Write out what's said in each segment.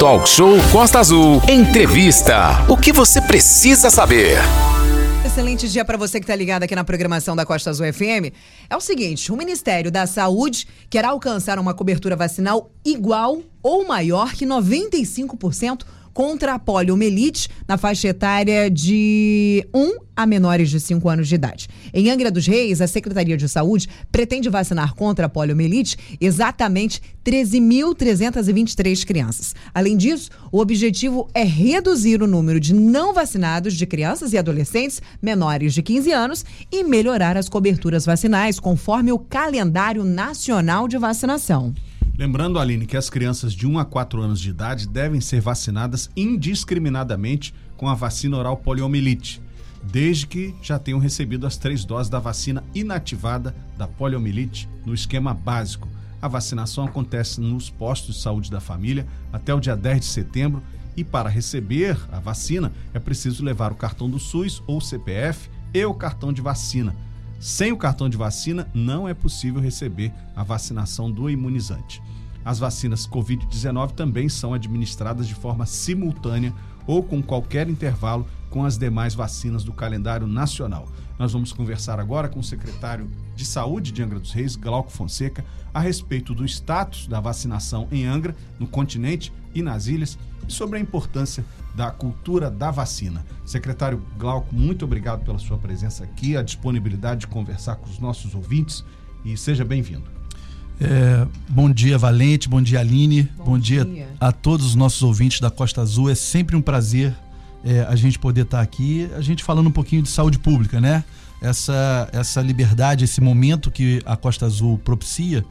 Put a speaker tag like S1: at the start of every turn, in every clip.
S1: Talk Show Costa Azul. Entrevista. O que você precisa saber?
S2: Excelente dia para você que está ligado aqui na programação da Costa Azul FM. É o seguinte: o Ministério da Saúde quer alcançar uma cobertura vacinal igual ou maior que 95% contra a poliomielite na faixa etária de 1 a menores de 5 anos de idade. Em Angra dos Reis, a Secretaria de Saúde pretende vacinar contra a poliomielite exatamente 13.323 crianças. Além disso, o objetivo é reduzir o número de não vacinados de crianças e adolescentes menores de 15 anos e melhorar as coberturas vacinais conforme o calendário nacional de vacinação.
S3: Lembrando, Aline, que as crianças de 1 a 4 anos de idade devem ser vacinadas indiscriminadamente com a vacina oral poliomielite, desde que já tenham recebido as três doses da vacina inativada da poliomielite no esquema básico. A vacinação acontece nos postos de saúde da família até o dia 10 de setembro e para receber a vacina é preciso levar o cartão do SUS ou CPF e o cartão de vacina. Sem o cartão de vacina, não é possível receber a vacinação do imunizante. As vacinas Covid-19 também são administradas de forma simultânea ou com qualquer intervalo com as demais vacinas do calendário nacional. Nós vamos conversar agora com o secretário de Saúde de Angra dos Reis, Glauco Fonseca, a respeito do status da vacinação em Angra, no continente e nas ilhas, e sobre a importância da cultura da vacina. Secretário Glauco, muito obrigado pela sua presença aqui, a disponibilidade de conversar com os nossos ouvintes e seja bem-vindo.
S4: É, bom dia, Valente, bom dia, Aline, bom, bom dia. dia. a todos os nossos ouvintes da Costa Azul. É sempre um prazer é, a gente poder estar aqui, a gente falando um pouquinho de saúde pública, né? Essa, essa liberdade, esse momento que a Costa Azul propicia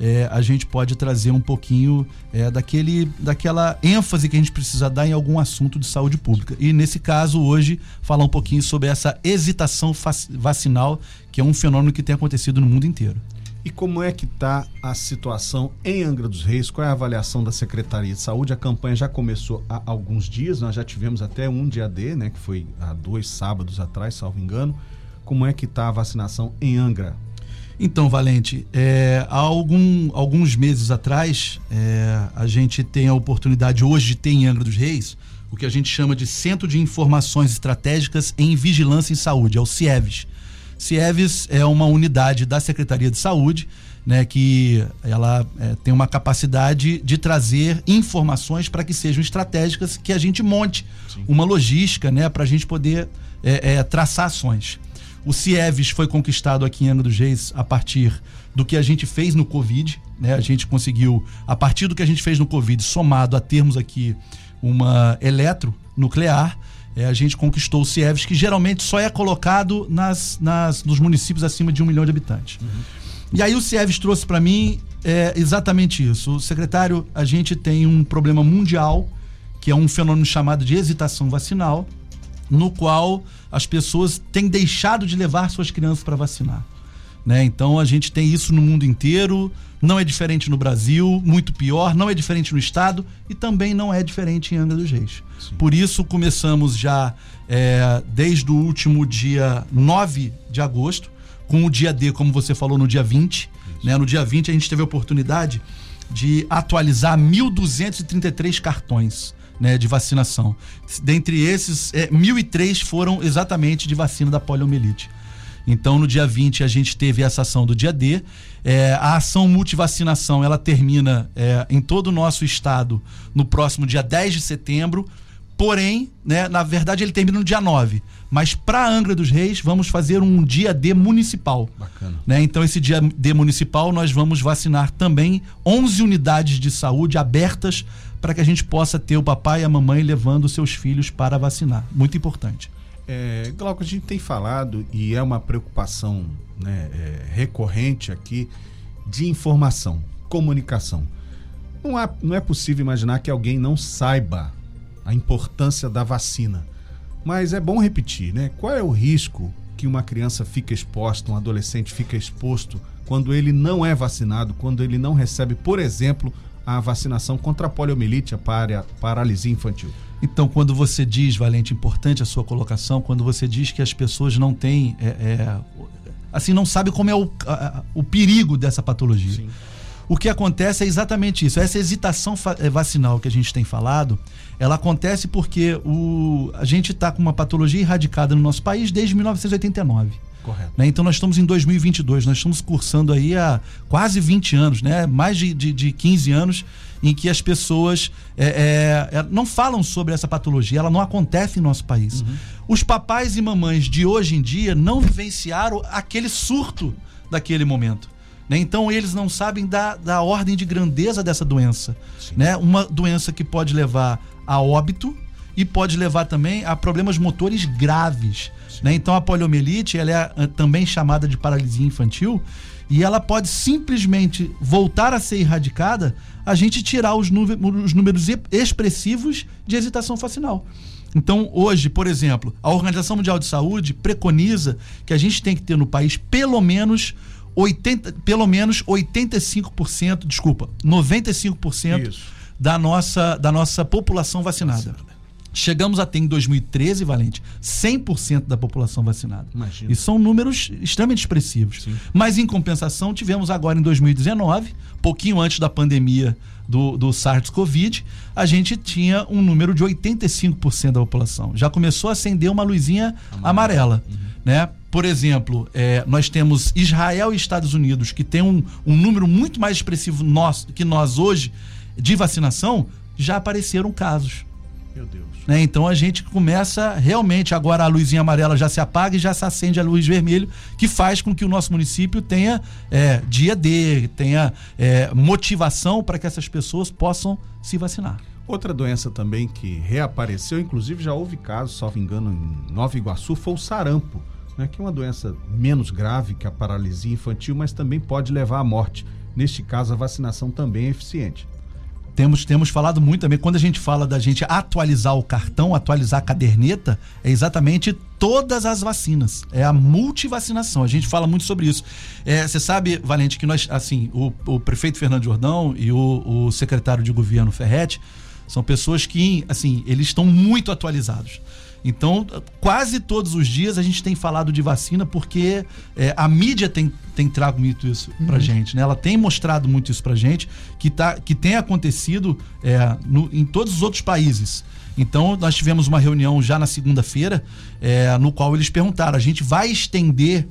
S4: é, a gente pode trazer um pouquinho é, daquele, daquela ênfase que a gente precisa dar em algum assunto de saúde pública. E nesse caso, hoje, falar um pouquinho sobre essa hesitação vacinal, que é um fenômeno que tem acontecido no mundo inteiro.
S3: E como é que está a situação em Angra dos Reis? Qual é a avaliação da Secretaria de Saúde? A campanha já começou há alguns dias, nós já tivemos até um dia D, né, que foi há dois sábados atrás, salvo engano. Como é que está a vacinação em Angra?
S4: Então, Valente, é, há algum, alguns meses atrás, é, a gente tem a oportunidade hoje de ter em Angra dos Reis o que a gente chama de Centro de Informações Estratégicas em Vigilância em Saúde, é o CIEVES. CIEVES é uma unidade da Secretaria de Saúde, né, que ela é, tem uma capacidade de trazer informações para que sejam estratégicas, que a gente monte Sim. uma logística né, para a gente poder é, é, traçar ações. O CIEVES foi conquistado aqui em Angra dos Reis a partir do que a gente fez no Covid. Né? A gente conseguiu, a partir do que a gente fez no Covid, somado a termos aqui uma eletronuclear, é, a gente conquistou o CIEVES, que geralmente só é colocado nas, nas, nos municípios acima de um milhão de habitantes. Uhum. E aí o CIEVES trouxe para mim é, exatamente isso. O secretário, a gente tem um problema mundial, que é um fenômeno chamado de hesitação vacinal, no qual as pessoas têm deixado de levar suas crianças para vacinar. Né? Então a gente tem isso no mundo inteiro, não é diferente no Brasil, muito pior, não é diferente no estado e também não é diferente em Angra dos Reis. Sim. Por isso começamos já é, desde o último dia 9 de agosto, com o dia D, como você falou, no dia 20. Né? No dia 20 a gente teve a oportunidade de atualizar 1.233 cartões né, de vacinação. Dentre esses, é, 1.003 foram exatamente de vacina da poliomielite. Então, no dia 20, a gente teve essa ação do dia D. É, a ação multivacinação ela termina é, em todo o nosso estado no próximo dia 10 de setembro. Porém, né, na verdade, ele termina no dia 9. Mas para Angra dos Reis, vamos fazer um dia D municipal. Bacana. Né? Então, esse dia D municipal, nós vamos vacinar também 11 unidades de saúde abertas para que a gente possa ter o papai e a mamãe levando seus filhos para vacinar. Muito importante.
S3: É, Glauco, a gente tem falado, e é uma preocupação né, é, recorrente aqui, de informação, comunicação. Não, há, não é possível imaginar que alguém não saiba a importância da vacina. Mas é bom repetir, né? Qual é o risco que uma criança fica exposta, um adolescente fica exposto quando ele não é vacinado, quando ele não recebe, por exemplo, a vacinação contra a poliomielite, a paralisia infantil.
S4: Então, quando você diz, Valente, importante a sua colocação, quando você diz que as pessoas não têm, é, é, assim, não sabem como é o, a, o perigo dessa patologia. Sim. o que acontece é exatamente isso. Essa hesitação eh, vacinal que a gente tem falado, ela acontece porque o, a gente está com uma patologia erradicada no nosso país desde 1989.
S3: Correto.
S4: Né? Então nós estamos em 2022, nós estamos cursando aí há quase 20 anos, né? mais de, de, de 15 anos em que as pessoas é, é, não falam sobre essa patologia, ela não acontece em nosso país. Uhum. Os papais e mamães de hoje em dia não vivenciaram aquele surto daquele momento. Né? Então eles não sabem da, da ordem de grandeza dessa doença. Né? Uma doença que pode levar a óbito e pode levar também a problemas motores graves. Né? Então a poliomielite ela é ah, também chamada de paralisia infantil e ela pode simplesmente voltar a ser erradicada a gente tirar os, os números expressivos de hesitação facinal. Então, hoje, por exemplo, a Organização Mundial de Saúde preconiza que a gente tem que ter no país pelo menos 80, pelo menos 85%, desculpa, 95% Isso. da nossa, da nossa população vacinada. Chegamos a ter em 2013, Valente, 100% da população vacinada. Imagina. E são números extremamente expressivos. Sim. Mas, em compensação, tivemos agora em 2019, pouquinho antes da pandemia do, do SARS-CoV, a gente tinha um número de 85% da população. Já começou a acender uma luzinha amarela. amarela uhum. né? Por exemplo, é, nós temos Israel e Estados Unidos, que tem um, um número muito mais expressivo nós, que nós hoje de vacinação, já apareceram casos. Meu Deus. Né? Então a gente começa realmente, agora a luzinha amarela já se apaga e já se acende a luz vermelha, que faz com que o nosso município tenha é, dia D, tenha é, motivação para que essas pessoas possam se vacinar.
S3: Outra doença também que reapareceu, inclusive já houve casos, salvo engano, em Nova Iguaçu, foi o sarampo né, que é uma doença menos grave que a paralisia infantil, mas também pode levar à morte. Neste caso, a vacinação também é eficiente.
S4: Temos, temos falado muito também, quando a gente fala da gente atualizar o cartão, atualizar a caderneta, é exatamente todas as vacinas. É a multivacinação. A gente fala muito sobre isso. É, você sabe, Valente, que nós, assim, o, o prefeito Fernando Jordão e o, o secretário de governo Ferretti são pessoas que, assim, eles estão muito atualizados. Então, quase todos os dias a gente tem falado de vacina porque é, a mídia tem, tem trago muito isso uhum. pra gente, né? Ela tem mostrado muito isso pra gente, que, tá, que tem acontecido é, no, em todos os outros países. Então, nós tivemos uma reunião já na segunda-feira, é, no qual eles perguntaram: a gente vai estender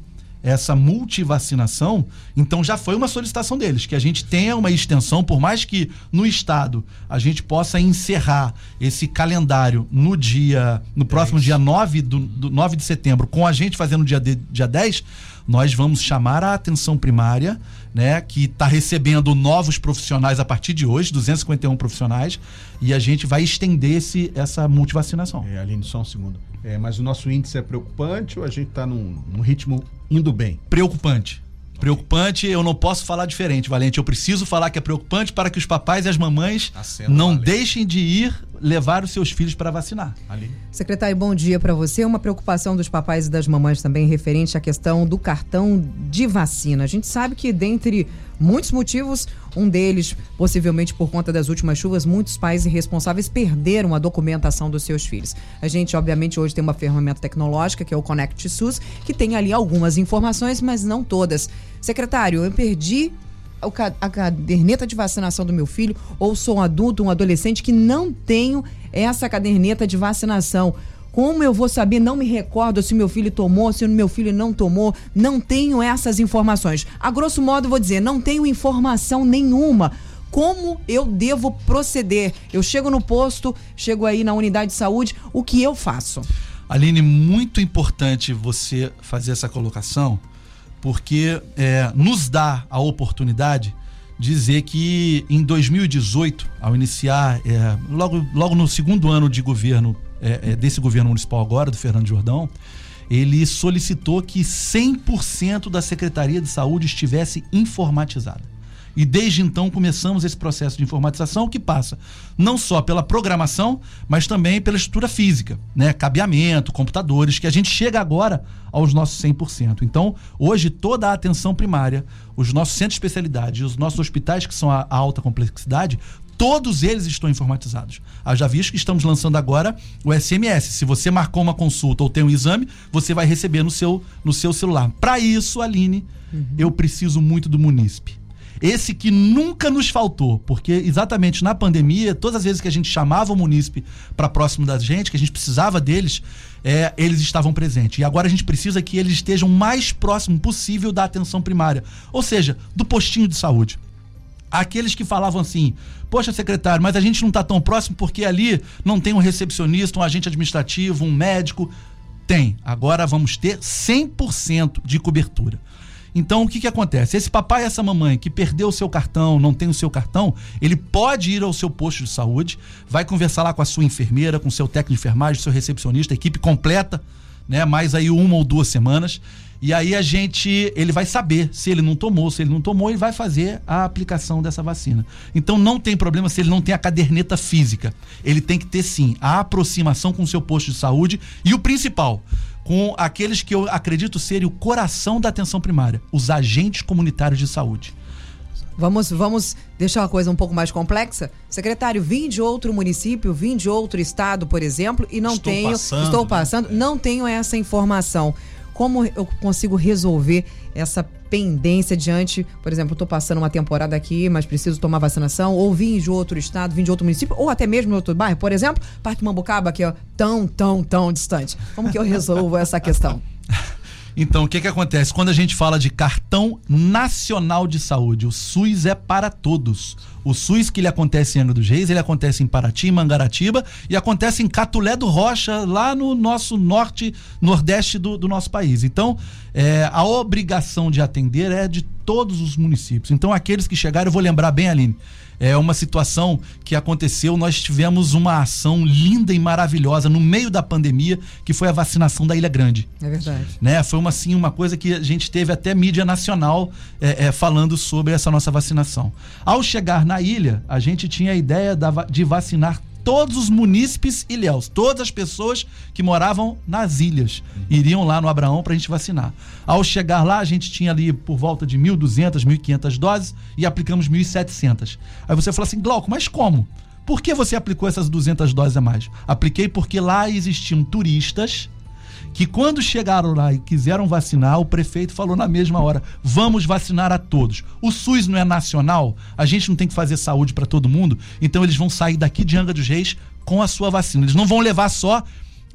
S4: essa multivacinação, então já foi uma solicitação deles, que a gente tenha uma extensão, por mais que no estado a gente possa encerrar esse calendário no dia, no próximo é dia 9, do, do 9 de setembro, com a gente fazendo dia, de, dia 10, nós vamos chamar a atenção primária, né, que está recebendo novos profissionais a partir de hoje, 251 profissionais, e a gente vai estender esse, essa multivacinação.
S3: É, Aline, só um segundo. É, mas o nosso índice é preocupante ou a gente está num, num ritmo indo bem?
S4: Preocupante. Preocupante, eu não posso falar diferente, Valente. Eu preciso falar que é preocupante para que os papais e as mamães não valente. deixem de ir levar os seus filhos para vacinar.
S2: Ali. Secretário, bom dia para você. Uma preocupação dos papais e das mamães também referente à questão do cartão de vacina. A gente sabe que dentre muitos motivos, um deles, possivelmente por conta das últimas chuvas, muitos pais irresponsáveis perderam a documentação dos seus filhos. A gente, obviamente, hoje tem uma ferramenta tecnológica, que é o Connect SUS, que tem ali algumas informações, mas não todas. Secretário, eu perdi a caderneta de vacinação do meu filho, ou sou um adulto, um adolescente que não tenho essa caderneta de vacinação. Como eu vou saber? Não me recordo se meu filho tomou, se meu filho não tomou. Não tenho essas informações. A grosso modo, vou dizer, não tenho informação nenhuma. Como eu devo proceder? Eu chego no posto, chego aí na unidade de saúde, o que eu faço?
S4: Aline, muito importante você fazer essa colocação, porque é, nos dá a oportunidade dizer que em 2018, ao iniciar, é, logo, logo no segundo ano de governo é, é, desse governo municipal agora, do Fernando Jordão, ele solicitou que 100% da Secretaria de Saúde estivesse informatizada. E desde então começamos esse processo de informatização que passa não só pela programação, mas também pela estrutura física, né? Cabeamento, computadores, que a gente chega agora aos nossos 100%. Então, hoje toda a atenção primária, os nossos centros de especialidade, os nossos hospitais que são a, a alta complexidade, todos eles estão informatizados. já visto que estamos lançando agora o SMS. Se você marcou uma consulta ou tem um exame, você vai receber no seu, no seu celular. Para isso, Aline, uhum. eu preciso muito do munícipe. esse que nunca nos faltou, porque exatamente na pandemia, todas as vezes que a gente chamava o munícipe para próximo da gente, que a gente precisava deles, é, eles estavam presentes. E agora a gente precisa que eles estejam mais próximo possível da atenção primária, ou seja, do postinho de saúde. Aqueles que falavam assim, poxa, secretário, mas a gente não está tão próximo porque ali não tem um recepcionista, um agente administrativo, um médico. Tem. Agora vamos ter 100% de cobertura. Então, o que, que acontece? Esse papai e essa mamãe que perdeu o seu cartão, não tem o seu cartão, ele pode ir ao seu posto de saúde, vai conversar lá com a sua enfermeira, com o seu técnico de enfermagem, seu recepcionista, equipe completa, né? Mais aí uma ou duas semanas. E aí a gente, ele vai saber se ele não tomou, se ele não tomou, ele vai fazer a aplicação dessa vacina. Então não tem problema se ele não tem a caderneta física. Ele tem que ter sim a aproximação com o seu posto de saúde e o principal, com aqueles que eu acredito serem o coração da atenção primária, os agentes comunitários de saúde.
S2: Vamos, vamos deixar uma coisa um pouco mais complexa. Secretário, vim de outro município, vim de outro estado, por exemplo, e não
S3: Estou
S2: tenho.
S3: passando,
S2: estou
S3: né?
S2: passando, não tenho essa informação. Como eu consigo resolver essa pendência diante, por exemplo, estou passando uma temporada aqui, mas preciso tomar vacinação, ou vim de outro estado, vim de outro município, ou até mesmo de outro bairro, por exemplo, Parque Mambucaba, que é tão, tão, tão distante. Como que eu resolvo essa questão?
S4: Então, o que que acontece? Quando a gente fala de cartão nacional de saúde, o SUS é para todos. O SUS que ele acontece em Angra dos Reis, ele acontece em Paraty, Mangaratiba e acontece em Catulé do Rocha, lá no nosso norte, nordeste do, do nosso país. Então, é, a obrigação de atender é de todos os municípios. Então, aqueles que chegaram, eu vou lembrar bem, Aline, é uma situação que aconteceu. Nós tivemos uma ação linda e maravilhosa no meio da pandemia, que foi a vacinação da Ilha Grande
S2: É verdade.
S4: né? Foi uma assim uma coisa que a gente teve até mídia nacional é, é, falando sobre essa nossa vacinação. Ao chegar na ilha, a gente tinha a ideia da de vacinar todos os munícipes ilhéus, todas as pessoas que moravam nas ilhas iriam lá no Abraão para a gente vacinar. Ao chegar lá, a gente tinha ali por volta de 1.200, 1.500 doses e aplicamos 1.700. Aí você fala assim, Glauco, mas como? Por que você aplicou essas 200 doses a mais? Apliquei porque lá existiam turistas que quando chegaram lá e quiseram vacinar, o prefeito falou na mesma hora: vamos vacinar a todos. O SUS não é nacional, a gente não tem que fazer saúde para todo mundo, então eles vão sair daqui de Angra dos Reis com a sua vacina. Eles não vão levar só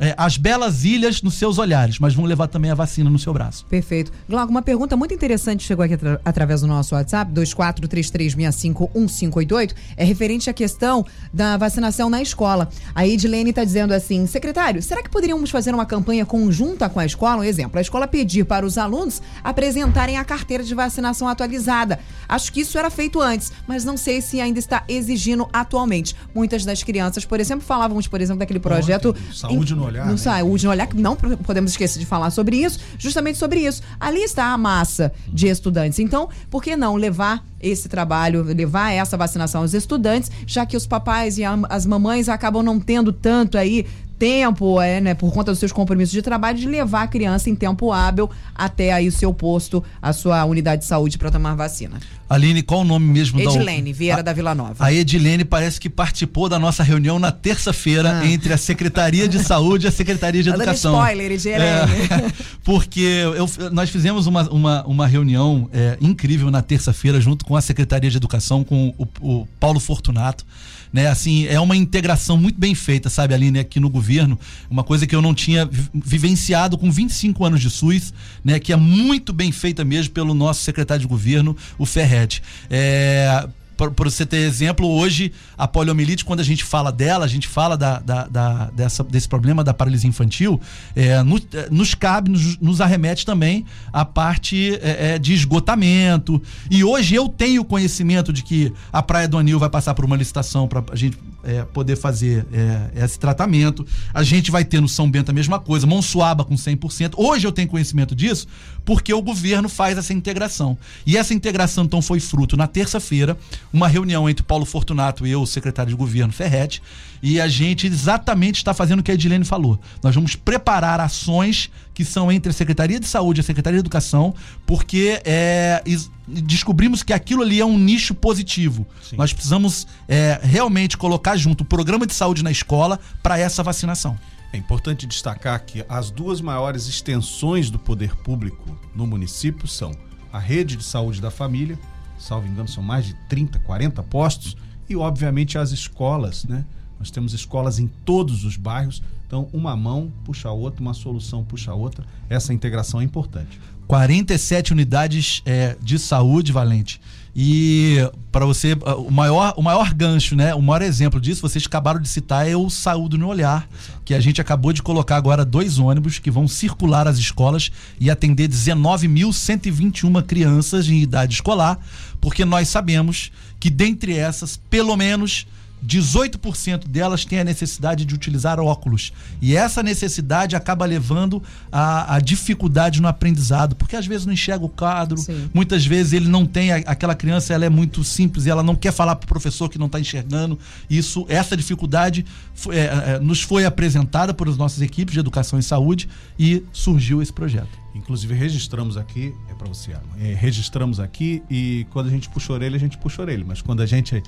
S4: é, as belas ilhas nos seus olhares, mas vão levar também a vacina no seu braço.
S2: Perfeito. Glauco, uma pergunta muito interessante chegou aqui atra- através do nosso WhatsApp, 2433651588, é referente à questão da vacinação na escola. A Edilene está dizendo assim, secretário, será que poderíamos fazer uma campanha conjunta com a escola? Um exemplo, a escola pedir para os alunos apresentarem a carteira de vacinação atualizada. Acho que isso era feito antes, mas não sei se ainda está exigindo atualmente. Muitas das crianças, por exemplo, falávamos, por exemplo, daquele projeto...
S3: Saúde no olhar,
S2: No
S3: né?
S2: Saúde no olhar, que não podemos esquecer de falar sobre isso, justamente sobre isso. Ali está a massa de estudantes. Então, por que não levar esse trabalho, levar essa vacinação aos estudantes, já que os papais e as mamães acabam não tendo tanto aí tempo, é, né, por conta dos seus compromissos de trabalho, de levar a criança em tempo hábil até aí o seu posto, a sua unidade de saúde para tomar vacina.
S4: Aline, qual o nome mesmo da
S2: Edilene Vieira
S4: a,
S2: da Vila Nova.
S4: A Edilene parece que participou da nossa reunião na terça-feira
S2: Ah.
S4: entre a Secretaria de Saúde e a Secretaria de
S2: Tá
S4: Educação.
S2: spoiler, Edilene.
S4: É, porque eu- nós fizemos uma, uma, uma reunião é, incrível na terça-feira junto com a Secretaria de Educação, com o, o Paulo Fortunato. Né, assim, é uma integração muito bem feita, sabe, Aline, aqui no governo. Uma coisa que eu não tinha vi- vivenciado com 25 anos de SUS, né, que é muito bem feita mesmo pelo nosso secretário de governo, o Ferret. É, por você ter exemplo, hoje a poliomielite, quando a gente fala dela, a gente fala da, da- da- dessa, desse problema da paralisia infantil, é, é, nos cabe, nos, nos arremete também a parte é, é, de esgotamento. E hoje eu tenho conhecimento de que a Praia do Anil vai passar por uma licitação para a gente é, poder fazer é, esse tratamento. A gente vai ter no São Bento a mesma coisa, Monsuaba com 100%. Hoje eu tenho conhecimento disso porque o governo faz essa integração. E essa integração então foi fruto na terça-feira, uma reunião entre Paulo Fortunato e eu, o secretário de governo Ferretti, e a gente exatamente está fazendo o que a Edilene falou. Nós vamos preparar ações que são entre a Secretaria de Saúde e a Secretaria de Educação, porque é, descobrimos que aquilo ali é um nicho positivo.
S3: Sim.
S4: Nós precisamos é, realmente colocar junto o programa de saúde na escola para essa vacinação.
S3: É importante destacar que as duas maiores extensões do poder público no município são a rede de saúde da família, salvo engano, são mais de 30, 40 postos, e obviamente as escolas, né? Nós temos escolas em todos os bairros, então uma mão puxa a outra, uma solução puxa a outra. Essa integração é importante.
S4: 47 unidades é, de saúde, Valente. E para você, ah, o maior, o maior gancho, né? O maior exemplo disso, vocês acabaram de citar, é o Saúde no Olhar, que a gente acabou de colocar agora dois ônibus que vão circular as escolas e atender 19.121 crianças em idade escolar, porque nós sabemos que dentre essas, pelo menos 18% delas têm a necessidade de utilizar óculos. E essa necessidade acaba levando a, a dificuldade no aprendizado, porque às vezes não enxerga o quadro, Sim. muitas vezes ele não tem, aquela criança ela é muito simples e ela não quer falar para o professor que não está enxergando. Isso, essa dificuldade é, é, nos foi apresentada por as nossas equipes de educação e saúde e surgiu esse projeto.
S3: Inclusive registramos aqui, é para você, é, registramos aqui e quando a gente puxa a orelha, a gente puxa a orelha, mas quando a gente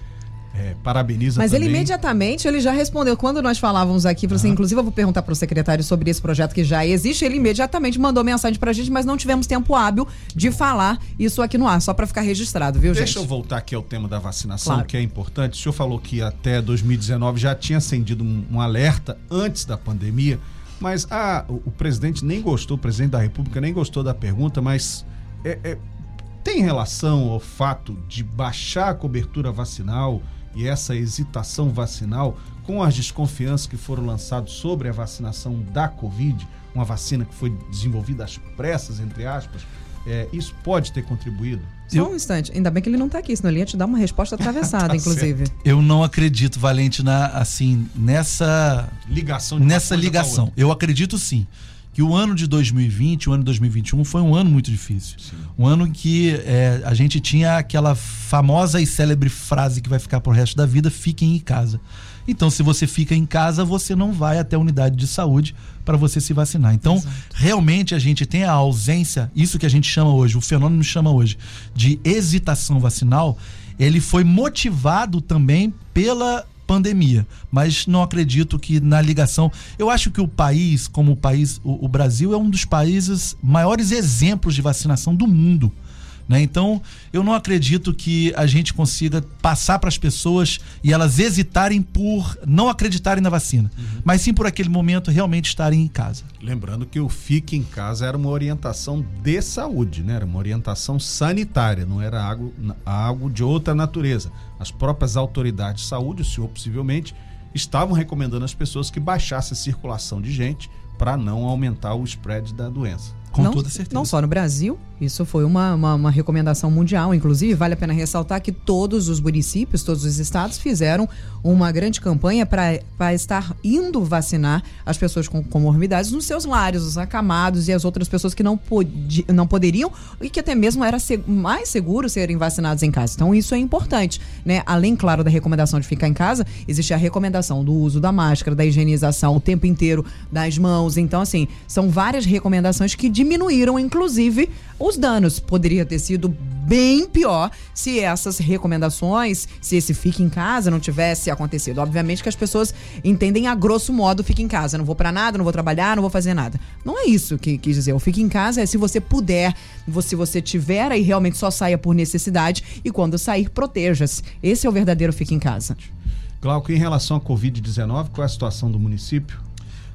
S3: é, parabeniza
S2: Mas
S3: também.
S2: ele imediatamente ele já respondeu. Quando nós falávamos aqui, você, inclusive eu vou perguntar para o secretário sobre esse projeto que já existe, ele imediatamente mandou mensagem para a gente, mas não tivemos tempo hábil de falar isso aqui no ar, só para ficar registrado, viu,
S3: Deixa
S2: gente?
S3: Deixa eu voltar aqui ao tema da vacinação, claro. que é importante. O senhor falou que até 2019 já tinha acendido um, um alerta antes da pandemia, mas ah, o, o, presidente nem gostou, o presidente da República nem gostou da pergunta, mas é, é, tem relação ao fato de baixar a cobertura vacinal? E essa hesitação vacinal com as desconfianças que foram lançadas sobre a vacinação da Covid, uma vacina que foi desenvolvida às pressas, entre aspas, é, isso pode ter contribuído?
S2: Só eu... um instante. Ainda bem que ele não está aqui, senão ele ia te dar uma resposta atravessada, tá inclusive.
S4: Certo. Eu não acredito, Valente, na, assim, nessa ligação. nessa ligação. Eu acredito sim que o ano de 2020, o ano de 2021 foi um ano muito difícil. Sim. Um ano em que é, a gente tinha aquela famosa e célebre frase que vai ficar pro resto da vida: fiquem em casa. Então, se você fica em casa, você não vai até a unidade de saúde para você se vacinar. Então, Exato. realmente a gente tem a ausência, isso que a gente chama hoje, o fenômeno chama hoje de hesitação vacinal, ele foi motivado também pela pandemia. Mas não acredito que na ligação. Eu acho que o país, como o país, o, o Brasil é um dos países maiores exemplos de vacinação do mundo. Né? Então, eu não acredito que a gente consiga passar para as pessoas e elas hesitarem por não acreditarem na vacina, uhum. mas sim por aquele momento realmente estarem em casa.
S3: Lembrando que o Fique em Casa era uma orientação de saúde, né? era uma orientação sanitária, não era algo, algo de outra natureza. As próprias autoridades de saúde, o senhor possivelmente, estavam recomendando às pessoas que baixasse a circulação de gente para não aumentar o spread da doença.
S2: Com não, toda certeza. Não só no Brasil, isso foi uma, uma, uma, recomendação mundial. Inclusive, vale a pena ressaltar que todos os municípios, todos os estados fizeram uma grande campanha para estar indo vacinar as pessoas com comorbidades nos seus lares, os acamados e as outras pessoas que não, podi, não poderiam e que até mesmo era mais seguro serem vacinados em casa. Então, isso é importante. Né? Além, claro, da recomendação de ficar em casa, existe a recomendação do uso da máscara, da higienização o tempo inteiro das mãos. Então, assim, são várias recomendações que diminuíram, inclusive, os danos. Poderia ter sido bem pior se essas recomendações, se esse fique em casa não tivesse acontecido. Obviamente que as pessoas entendem a grosso modo fique em casa. Não vou para nada, não vou trabalhar, não vou fazer nada. Não é isso que quis dizer. O fique em casa é se você puder, se você tiver aí realmente só saia por necessidade e quando sair, proteja-se. Esse é o verdadeiro fique em casa.
S3: Glauco, em relação à Covid-19, qual é a situação do município?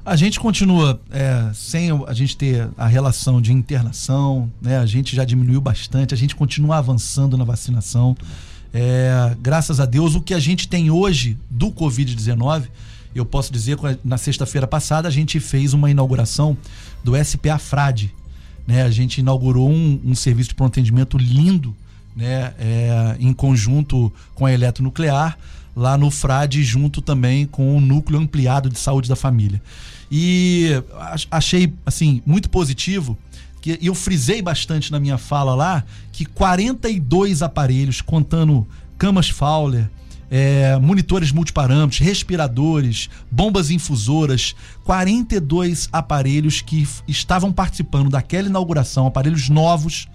S4: A gente continua é, sem a gente ter a relação de internação, né? A gente já diminuiu bastante, a gente continua avançando na vacinação. É, graças a Deus, o que a gente tem hoje do Covid-19, eu posso dizer que na sexta-feira passada a gente fez uma inauguração do SPA Frade. Né? A gente inaugurou um, um serviço de pronto atendimento lindo, né? É, em conjunto com a Eletronuclear, lá no Frade, junto também com o Núcleo Ampliado de Saúde da Família. E achei, assim, muito positivo. Que eu frisei bastante na minha fala lá que 42 aparelhos, contando camas Fowler, é, monitores multiparâmetros, respiradores, bombas infusoras, 42 aparelhos que estavam participando daquela inauguração, aparelhos novos,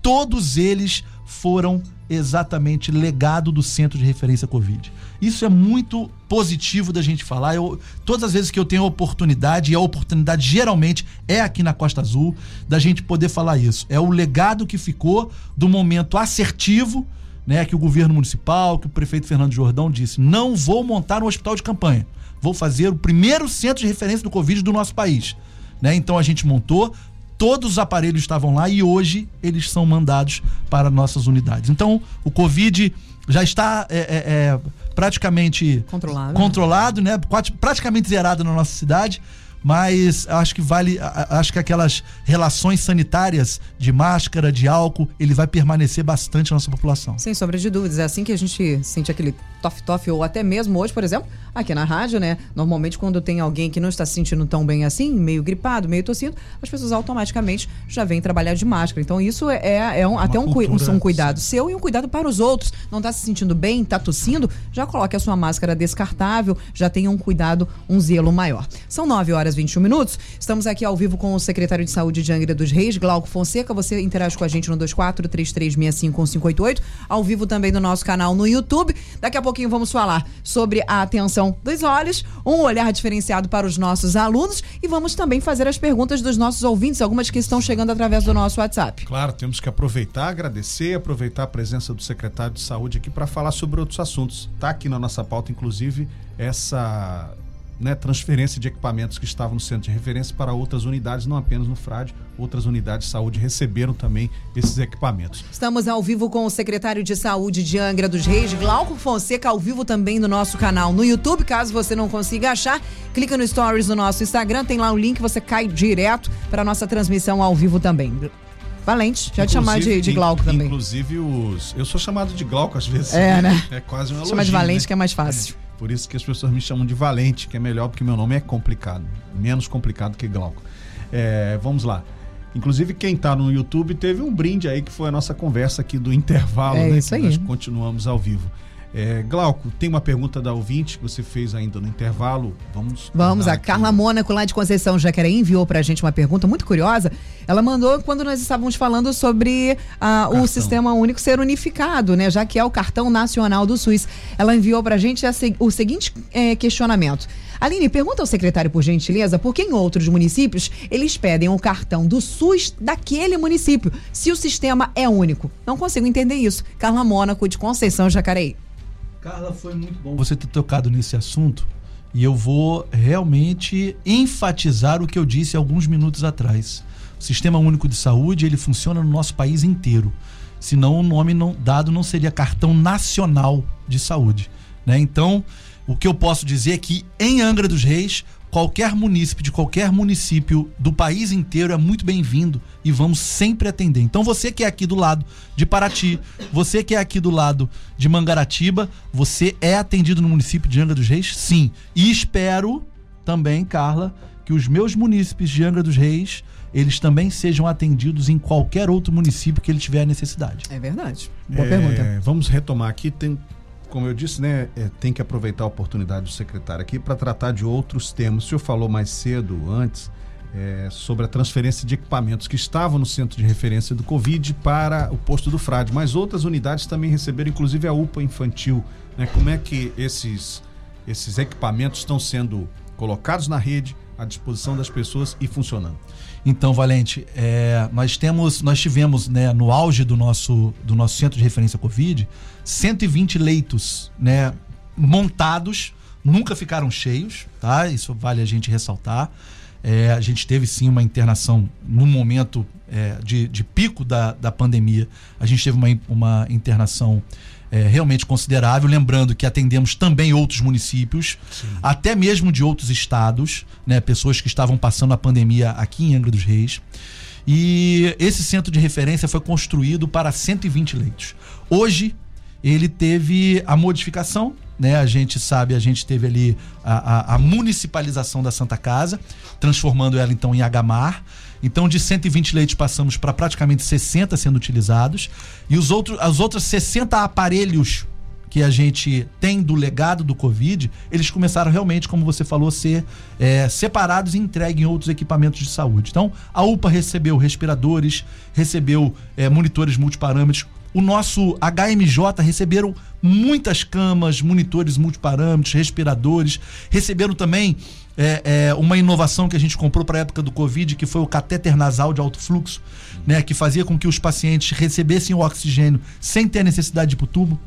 S4: todos eles foram exatamente legado do Centro de Referência Covid. Isso é muito positivo da gente falar. Eu, todas as vezes que eu tenho oportunidade, e a oportunidade geralmente é aqui na Costa Azul, da gente poder falar isso. É o legado que ficou do momento assertivo né, que o governo municipal, que o prefeito Fernando Jordão disse: não vou montar um hospital de campanha. Vou fazer o primeiro centro de referência do Covid do nosso país. Né? Então a gente montou, todos os aparelhos estavam lá e hoje eles são mandados para nossas unidades. Então o Covid já está é, é, é, praticamente
S2: Controlado.
S4: controlado, né? Praticamente zerado na nossa cidade mas acho que vale, acho que aquelas relações sanitárias de máscara, de álcool, ele vai permanecer bastante na nossa população.
S2: Sem sombra de dúvidas, é assim que a gente sente aquele tof-tof, ou até mesmo hoje, por exemplo, aqui na rádio, né? Normalmente quando tem alguém que não está se sentindo tão bem assim, meio gripado, meio tossindo, as pessoas automaticamente já vêm trabalhar de máscara. Então isso é, é um, até um, cultura, um, cuidado sim. seu e um cuidado para os outros. Não está se sentindo bem, está tossindo, já coloque a sua máscara descartável, já tenha um cuidado, um zelo maior. São 9 horas 21 minutos. Estamos aqui ao vivo com o secretário de Saúde de Angra dos Reis, Glauco Fonseca. Você interage com a gente no 2433651558, ao vivo também no nosso canal no YouTube. Daqui a pouquinho vamos falar sobre a atenção dos olhos, um olhar diferenciado para os nossos alunos e vamos também fazer as perguntas dos nossos ouvintes, algumas que estão chegando através do nosso WhatsApp.
S3: Claro, temos que aproveitar, agradecer, aproveitar a presença do secretário de Saúde aqui para falar sobre outros assuntos. Está aqui na nossa pauta, inclusive, essa né, transferência de equipamentos que estavam no centro de referência para outras unidades, não apenas no FRAD, outras unidades de saúde receberam também esses equipamentos.
S2: Estamos ao vivo com o secretário de Saúde de Angra dos Reis, Glauco Fonseca, ao vivo também no nosso canal no YouTube. Caso você não consiga achar, clica no Stories do nosso Instagram, tem lá o link, você cai direto para a nossa transmissão ao vivo também. Valente, já te chamar de, de Glauco também.
S3: Inclusive os. Eu sou chamado de Glauco às vezes.
S2: É, né?
S3: É quase um elogio.
S2: Chama de Valente
S3: né?
S2: que é mais fácil.
S3: É. Por isso que as pessoas me chamam de Valente, que é melhor porque meu nome é complicado. Menos complicado que Glauco. É, vamos lá. Inclusive, quem está no YouTube teve um brinde aí, que foi a nossa conversa aqui do intervalo,
S2: é
S3: né?
S2: Isso aí.
S3: Nós continuamos ao vivo. É, Glauco, tem uma pergunta da ouvinte que você fez ainda no intervalo. Vamos.
S2: Vamos, a aqui. Carla Mônaco, lá de Conceição Jacareí, enviou pra gente uma pergunta muito curiosa. Ela mandou quando nós estávamos falando sobre uh, o, o sistema único ser unificado, né? Já que é o cartão nacional do SUS. Ela enviou pra gente a, o seguinte é, questionamento. Aline, pergunta ao secretário, por gentileza, por que em outros municípios eles pedem o cartão do SUS daquele município, se o sistema é único? Não consigo entender isso. Carla Mônaco, de Conceição Jacareí.
S4: Carla, foi muito bom você ter tocado nesse assunto e eu vou realmente enfatizar o que eu disse alguns minutos atrás. O Sistema Único de Saúde, ele funciona no nosso país inteiro. Senão o nome não, dado não seria Cartão Nacional de Saúde. Né? Então, o que eu posso dizer é que em Angra dos Reis qualquer munícipe de qualquer município do país inteiro é muito bem-vindo e vamos sempre atender. Então você que é aqui do lado de Paraty, você que é aqui do lado de Mangaratiba, você é atendido no município de Angra dos Reis? Sim. E espero também, Carla, que os meus munícipes de Angra dos Reis eles também sejam atendidos em qualquer outro município que ele tiver necessidade.
S2: É verdade. Boa
S3: é,
S2: pergunta.
S3: Vamos retomar aqui. Tem como eu disse, né, é, tem que aproveitar a oportunidade do secretário aqui para tratar de outros temas. O senhor falou mais cedo, antes, é, sobre a transferência de equipamentos que estavam no centro de referência do Covid para o posto do Frade, mas outras unidades também receberam, inclusive a UPA infantil. Né? Como é que esses, esses equipamentos estão sendo colocados na rede, à disposição das pessoas e funcionando?
S4: Então, Valente, é, nós temos, nós tivemos, né, no auge do nosso, do nosso centro de referência Covid, 120 leitos, né, montados, nunca ficaram cheios, tá? Isso vale a gente ressaltar. É, a gente teve sim uma internação no momento é, de, de, pico da, da pandemia. A gente teve uma, uma internação é, realmente considerável. Lembrando que atendemos também outros municípios, sim. até mesmo de outros estados, né, pessoas que estavam passando a pandemia aqui em Angra dos Reis. E esse centro de referência foi construído para 120 leitos. Hoje, ele teve a modificação né? A gente sabe, a gente teve ali a, a, a, municipalização da Santa Casa, transformando ela então em Agamar. Então, de 120 leitos passamos para praticamente 60 sendo utilizados. E os outros, as outras 60 aparelhos que a gente tem do legado do Covid, eles começaram realmente, como você falou, a ser é, separados e entregues em outros equipamentos de saúde. Então, a UPA recebeu respiradores, recebeu é, monitores multiparâmetros, o nosso HMJ receberam muitas camas, monitores multiparâmetros, respiradores, receberam também é, é, uma inovação que a gente comprou para a época do Covid, que foi o catéter nasal de alto fluxo, né, que fazia com que os pacientes recebessem o oxigênio sem ter necessidade de ir para o tubo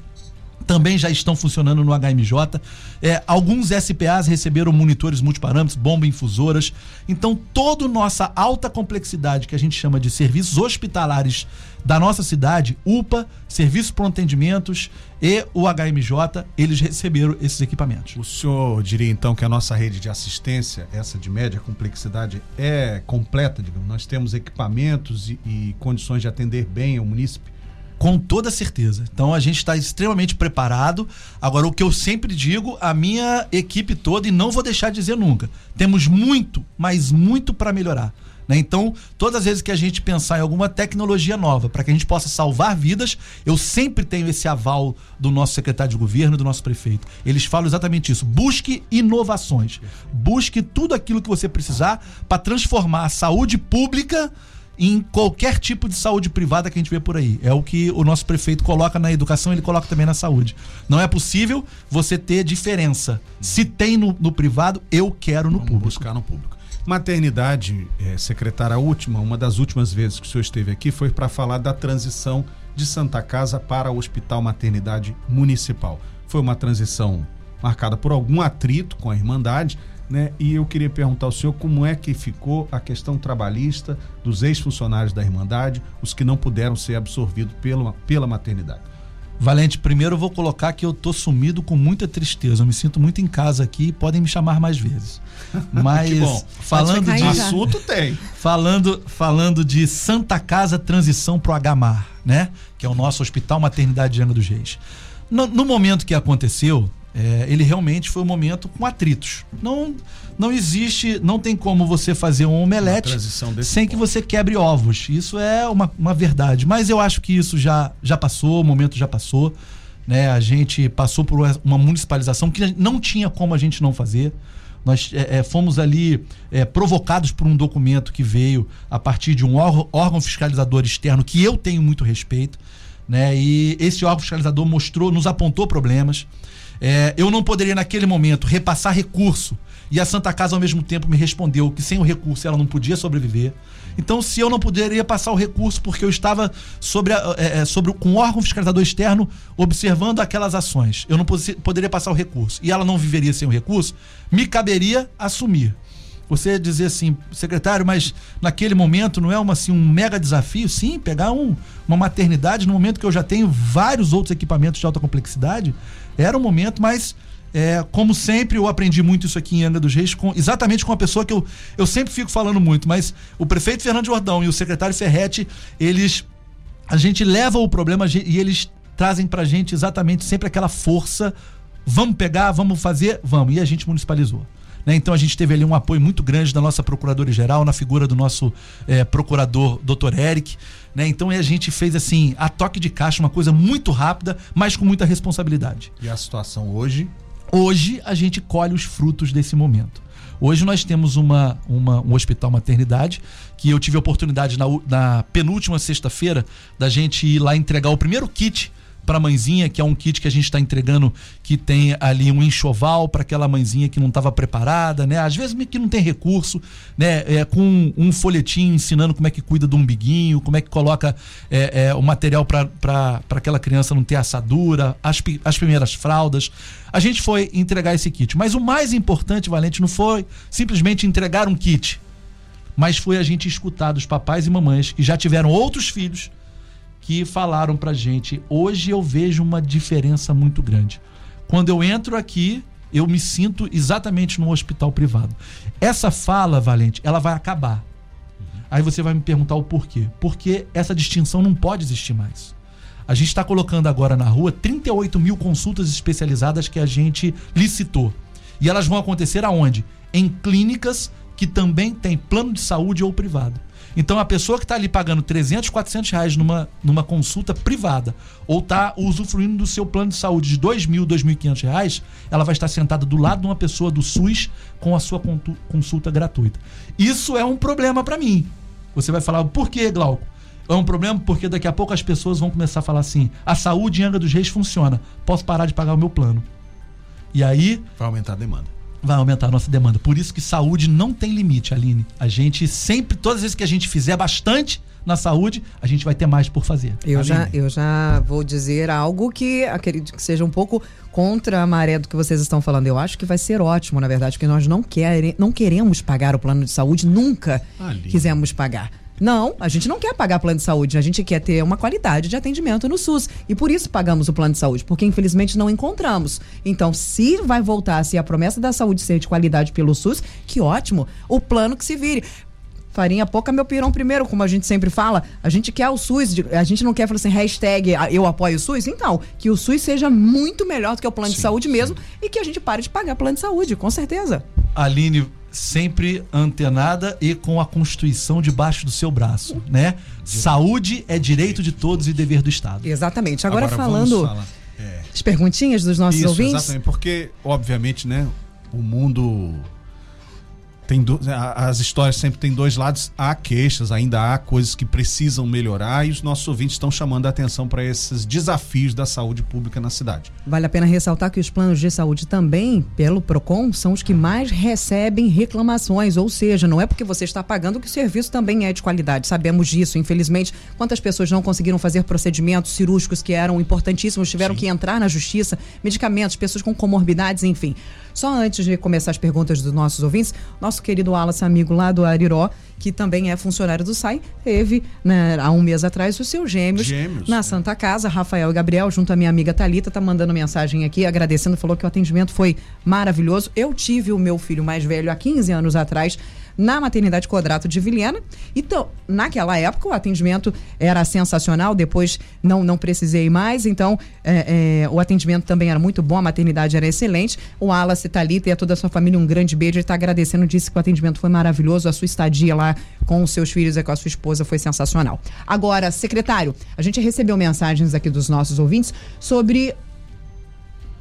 S4: também já estão funcionando no HMJ. É, alguns SPAs receberam monitores multiparâmetros, bomba infusoras. Então, toda nossa alta complexidade que a gente chama de serviços hospitalares da nossa cidade, UPA, Serviços para Atendimentos e o HMJ, eles receberam esses equipamentos.
S3: O senhor diria então que a nossa rede de assistência, essa de média complexidade, é completa, digamos. Nós temos equipamentos e, e condições de atender bem o munícipe?
S4: Com toda certeza. Então a gente está extremamente preparado. Agora, o que eu sempre digo, a minha equipe toda, e não vou deixar de dizer nunca, temos muito, mas muito para melhorar. Né? Então, todas as vezes que a gente pensar em alguma tecnologia nova para que a gente possa salvar vidas, eu sempre tenho esse aval do nosso secretário de governo, do nosso prefeito. Eles falam exatamente isso. Busque inovações. Busque tudo aquilo que você precisar para transformar a saúde pública em qualquer tipo de saúde privada que a gente vê por aí. É o que o nosso prefeito coloca na educação, ele coloca também na saúde. Não é possível você ter diferença. Se tem no, no privado, eu quero no
S3: Vamos
S4: público.
S3: buscar no público. Maternidade, é, secretária, a última, uma das últimas vezes que o senhor esteve aqui foi para falar da transição de Santa Casa para o Hospital Maternidade Municipal. Foi uma transição marcada por algum atrito com a Irmandade, né? E eu queria perguntar ao senhor como é que ficou a questão trabalhista dos ex-funcionários da Irmandade, os que não puderam ser absorvidos pela, pela maternidade.
S4: Valente, primeiro eu vou colocar que eu tô sumido com muita tristeza. Eu me sinto muito em casa aqui e podem me chamar mais vezes. Mas
S3: bom.
S4: falando de.
S3: Assunto tem.
S4: falando falando de Santa Casa Transição pro HMAR, né? Que é o nosso Hospital Maternidade de Angra dos Reis. No, no momento que aconteceu, é, ele realmente foi um momento com atritos. Não não existe, não tem como você fazer um omelete sem que
S3: ponto.
S4: você quebre ovos. Isso é uma, uma verdade. Mas eu acho que isso já, já passou, o momento já passou. Né? A gente passou por uma municipalização que não tinha como a gente não fazer. Nós é, é, fomos ali é, provocados por um documento que veio a partir de um órgão, órgão fiscalizador externo que eu tenho muito respeito. Né? E esse órgão fiscalizador mostrou, nos apontou problemas. É, eu não poderia, naquele momento, repassar recurso. E a Santa Casa, ao mesmo tempo, me respondeu que sem o recurso ela não podia sobreviver. Então, se eu não poderia passar o recurso porque eu estava sobre, a- é, é, sobre com órgão fiscalizador externo observando aquelas ações, eu não poderia passar o recurso e ela não viveria sem o recurso, me caberia assumir. Você dizer assim, secretário, mas naquele momento não é uma, assim, um mega desafio? Sim, pegar um- uma maternidade no momento que eu já tenho vários outros equipamentos de alta complexidade, era um momento, mas é, como sempre, eu aprendi muito isso aqui em Angra dos Reis, com, exatamente com uma pessoa que eu, eu sempre fico falando muito, mas o prefeito Fernando Jordão e o secretário Ferretti, eles. A gente leva o problema a e eles trazem pra gente exatamente sempre aquela força. Vamos pegar, vamos fazer, vamos. E a gente municipalizou. Né? Então a gente teve ali um apoio muito grande da nossa procuradora-geral, na figura do nosso eh, procurador, Dr. Eric. Né? Então a gente fez assim, a toque de caixa, uma coisa muito rápida, mas com muita responsabilidade.
S3: E a situação hoje
S4: Hoje a gente colhe os frutos desse momento. Hoje nós temos uma, uma- um hospital maternidade que eu tive a oportunidade na, na penúltima sexta-feira da gente ir lá entregar o primeiro kit para a mãezinha, que é um kit que a gente está entregando que tem ali um enxoval para aquela mãezinha que não estava preparada, né? Às vezes que não tem recurso, né? É, com um folhetinho ensinando como é que cuida do umbiguinho, como é que coloca é, é, o material para aquela criança não ter assadura, as, as primeiras fraldas. A gente foi entregar esse kit. Mas o mais importante, Valente, não foi simplesmente entregar um kit, mas foi a gente escutar dos papais e mamães que já tiveram outros filhos que falaram pra gente: hoje eu vejo uma diferença muito grande. Quando eu entro aqui, eu me sinto exatamente num hospital privado. Essa fala, Valente, ela vai acabar. Aí você vai me perguntar o porquê. Porque essa distinção não pode existir mais. A gente está colocando agora na rua 38 mil consultas especializadas que a gente licitou. E elas vão acontecer aonde? Em clínicas que também têm plano de saúde ou privado. Então a pessoa que está ali pagando 300, 400 reais numa, numa consulta privada ou está usufruindo do seu plano de saúde de 2 mil, 2.500 reais, ela vai estar sentada do lado de uma pessoa do SUS com a sua consulta gratuita. Isso é um problema para mim. Você vai falar, por que, Glauco? É um problema porque daqui a pouco as pessoas vão começar a falar assim: a saúde em Angra dos Reis funciona, posso parar de pagar o meu plano. E aí
S3: Vai aumentar a demanda.
S4: Vai aumentar a nossa demanda. Por isso que saúde não tem limite, Aline. A gente sempre, todas as vezes que a gente fizer bastante na saúde, a gente vai ter mais por fazer.
S2: Eu já, eu já vou dizer algo que acredito que seja um pouco contra a maré do que vocês estão falando. Eu acho que vai ser ótimo, na verdade, porque nós não, quere, não queremos pagar o plano de saúde, nunca
S3: Aline.
S2: quisemos pagar. Não, a gente não quer pagar plano de saúde, a gente quer ter uma qualidade de atendimento no SUS. E por isso pagamos o plano de saúde, porque infelizmente não encontramos. Então, se vai voltar, se a promessa da saúde ser de qualidade pelo SUS, que ótimo, o plano que se vire. Farinha pouca, meu pirão primeiro, como a gente sempre fala. A gente quer o SUS, de- a gente não quer falar assim, hashtag ah, eu apoio o SUS. Então, que o SUS seja muito melhor do que o plano de
S3: Sim,
S2: saúde
S3: sim.
S2: mesmo e que a gente pare de pagar plano de saúde, com certeza.
S4: Aline sempre antenada e com a Constituição debaixo do seu braço, né? Saúde é direito de todos e dever do Estado.
S2: Exatamente. Agora,
S3: vamos
S2: falando
S3: é.
S2: as perguntinhas dos nossos
S3: Isso,
S2: ouvintes.
S3: exatamente. Porque, obviamente, né, o mundo tem do- as histórias sempre têm dois lados. Há queixas, ainda há coisas que precisam melhorar e os nossos ouvintes estão chamando a atenção para esses desafios da saúde pública na cidade.
S2: Vale a pena ressaltar que os planos de saúde também, pelo PROCON, são os que mais recebem reclamações. Ou seja, não é porque você está pagando que o serviço também é de qualidade. Sabemos disso, infelizmente. Quantas pessoas não conseguiram fazer procedimentos cirúrgicos que eram importantíssimos, tiveram que entrar na justiça, medicamentos, pessoas com comorbidades, enfim. Só antes de começar as perguntas dos nossos ouvintes, nosso querido Wallace, amigo lá do Ariró, que também é funcionário do SAI, teve, né, há um mês atrás, os seus gêmeos,
S3: Gêmeos,
S2: na
S3: é.
S2: Santa Casa, Rafael e Gabriel, junto à minha amiga Talita, tá mandando mensagem aqui, agradecendo, falou que o atendimento foi maravilhoso. Eu tive o meu filho mais velho há 15 anos atrás na maternidade Quadrato de Vilhena. Então, naquela época o atendimento era sensacional, depois não não precisei mais, então é, é, o atendimento também era muito bom, a maternidade era excelente. O Wallace, Talita e a toda a sua família um grande beijo, ele está agradecendo, disse que o atendimento foi maravilhoso, a sua estadia lá com os seus filhos e com a sua esposa foi sensacional. Agora, secretário, a gente recebeu mensagens aqui dos nossos ouvintes sobre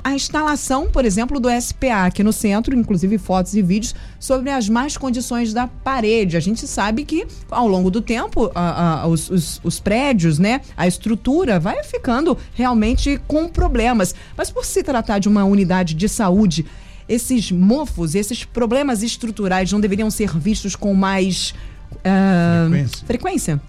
S2: a instalação, por exemplo, do SPA aqui no centro, inclusive fotos e vídeos sobre as más condições da parede. A gente sabe que ao longo do tempo a- a- os, os- os prédios, né, a estrutura vai ficando realmente com problemas. Mas por se tratar de uma unidade de saúde, esses mofos, esses problemas estruturais não deveriam ser vistos com mais ah,
S3: Frequência.
S2: frequência?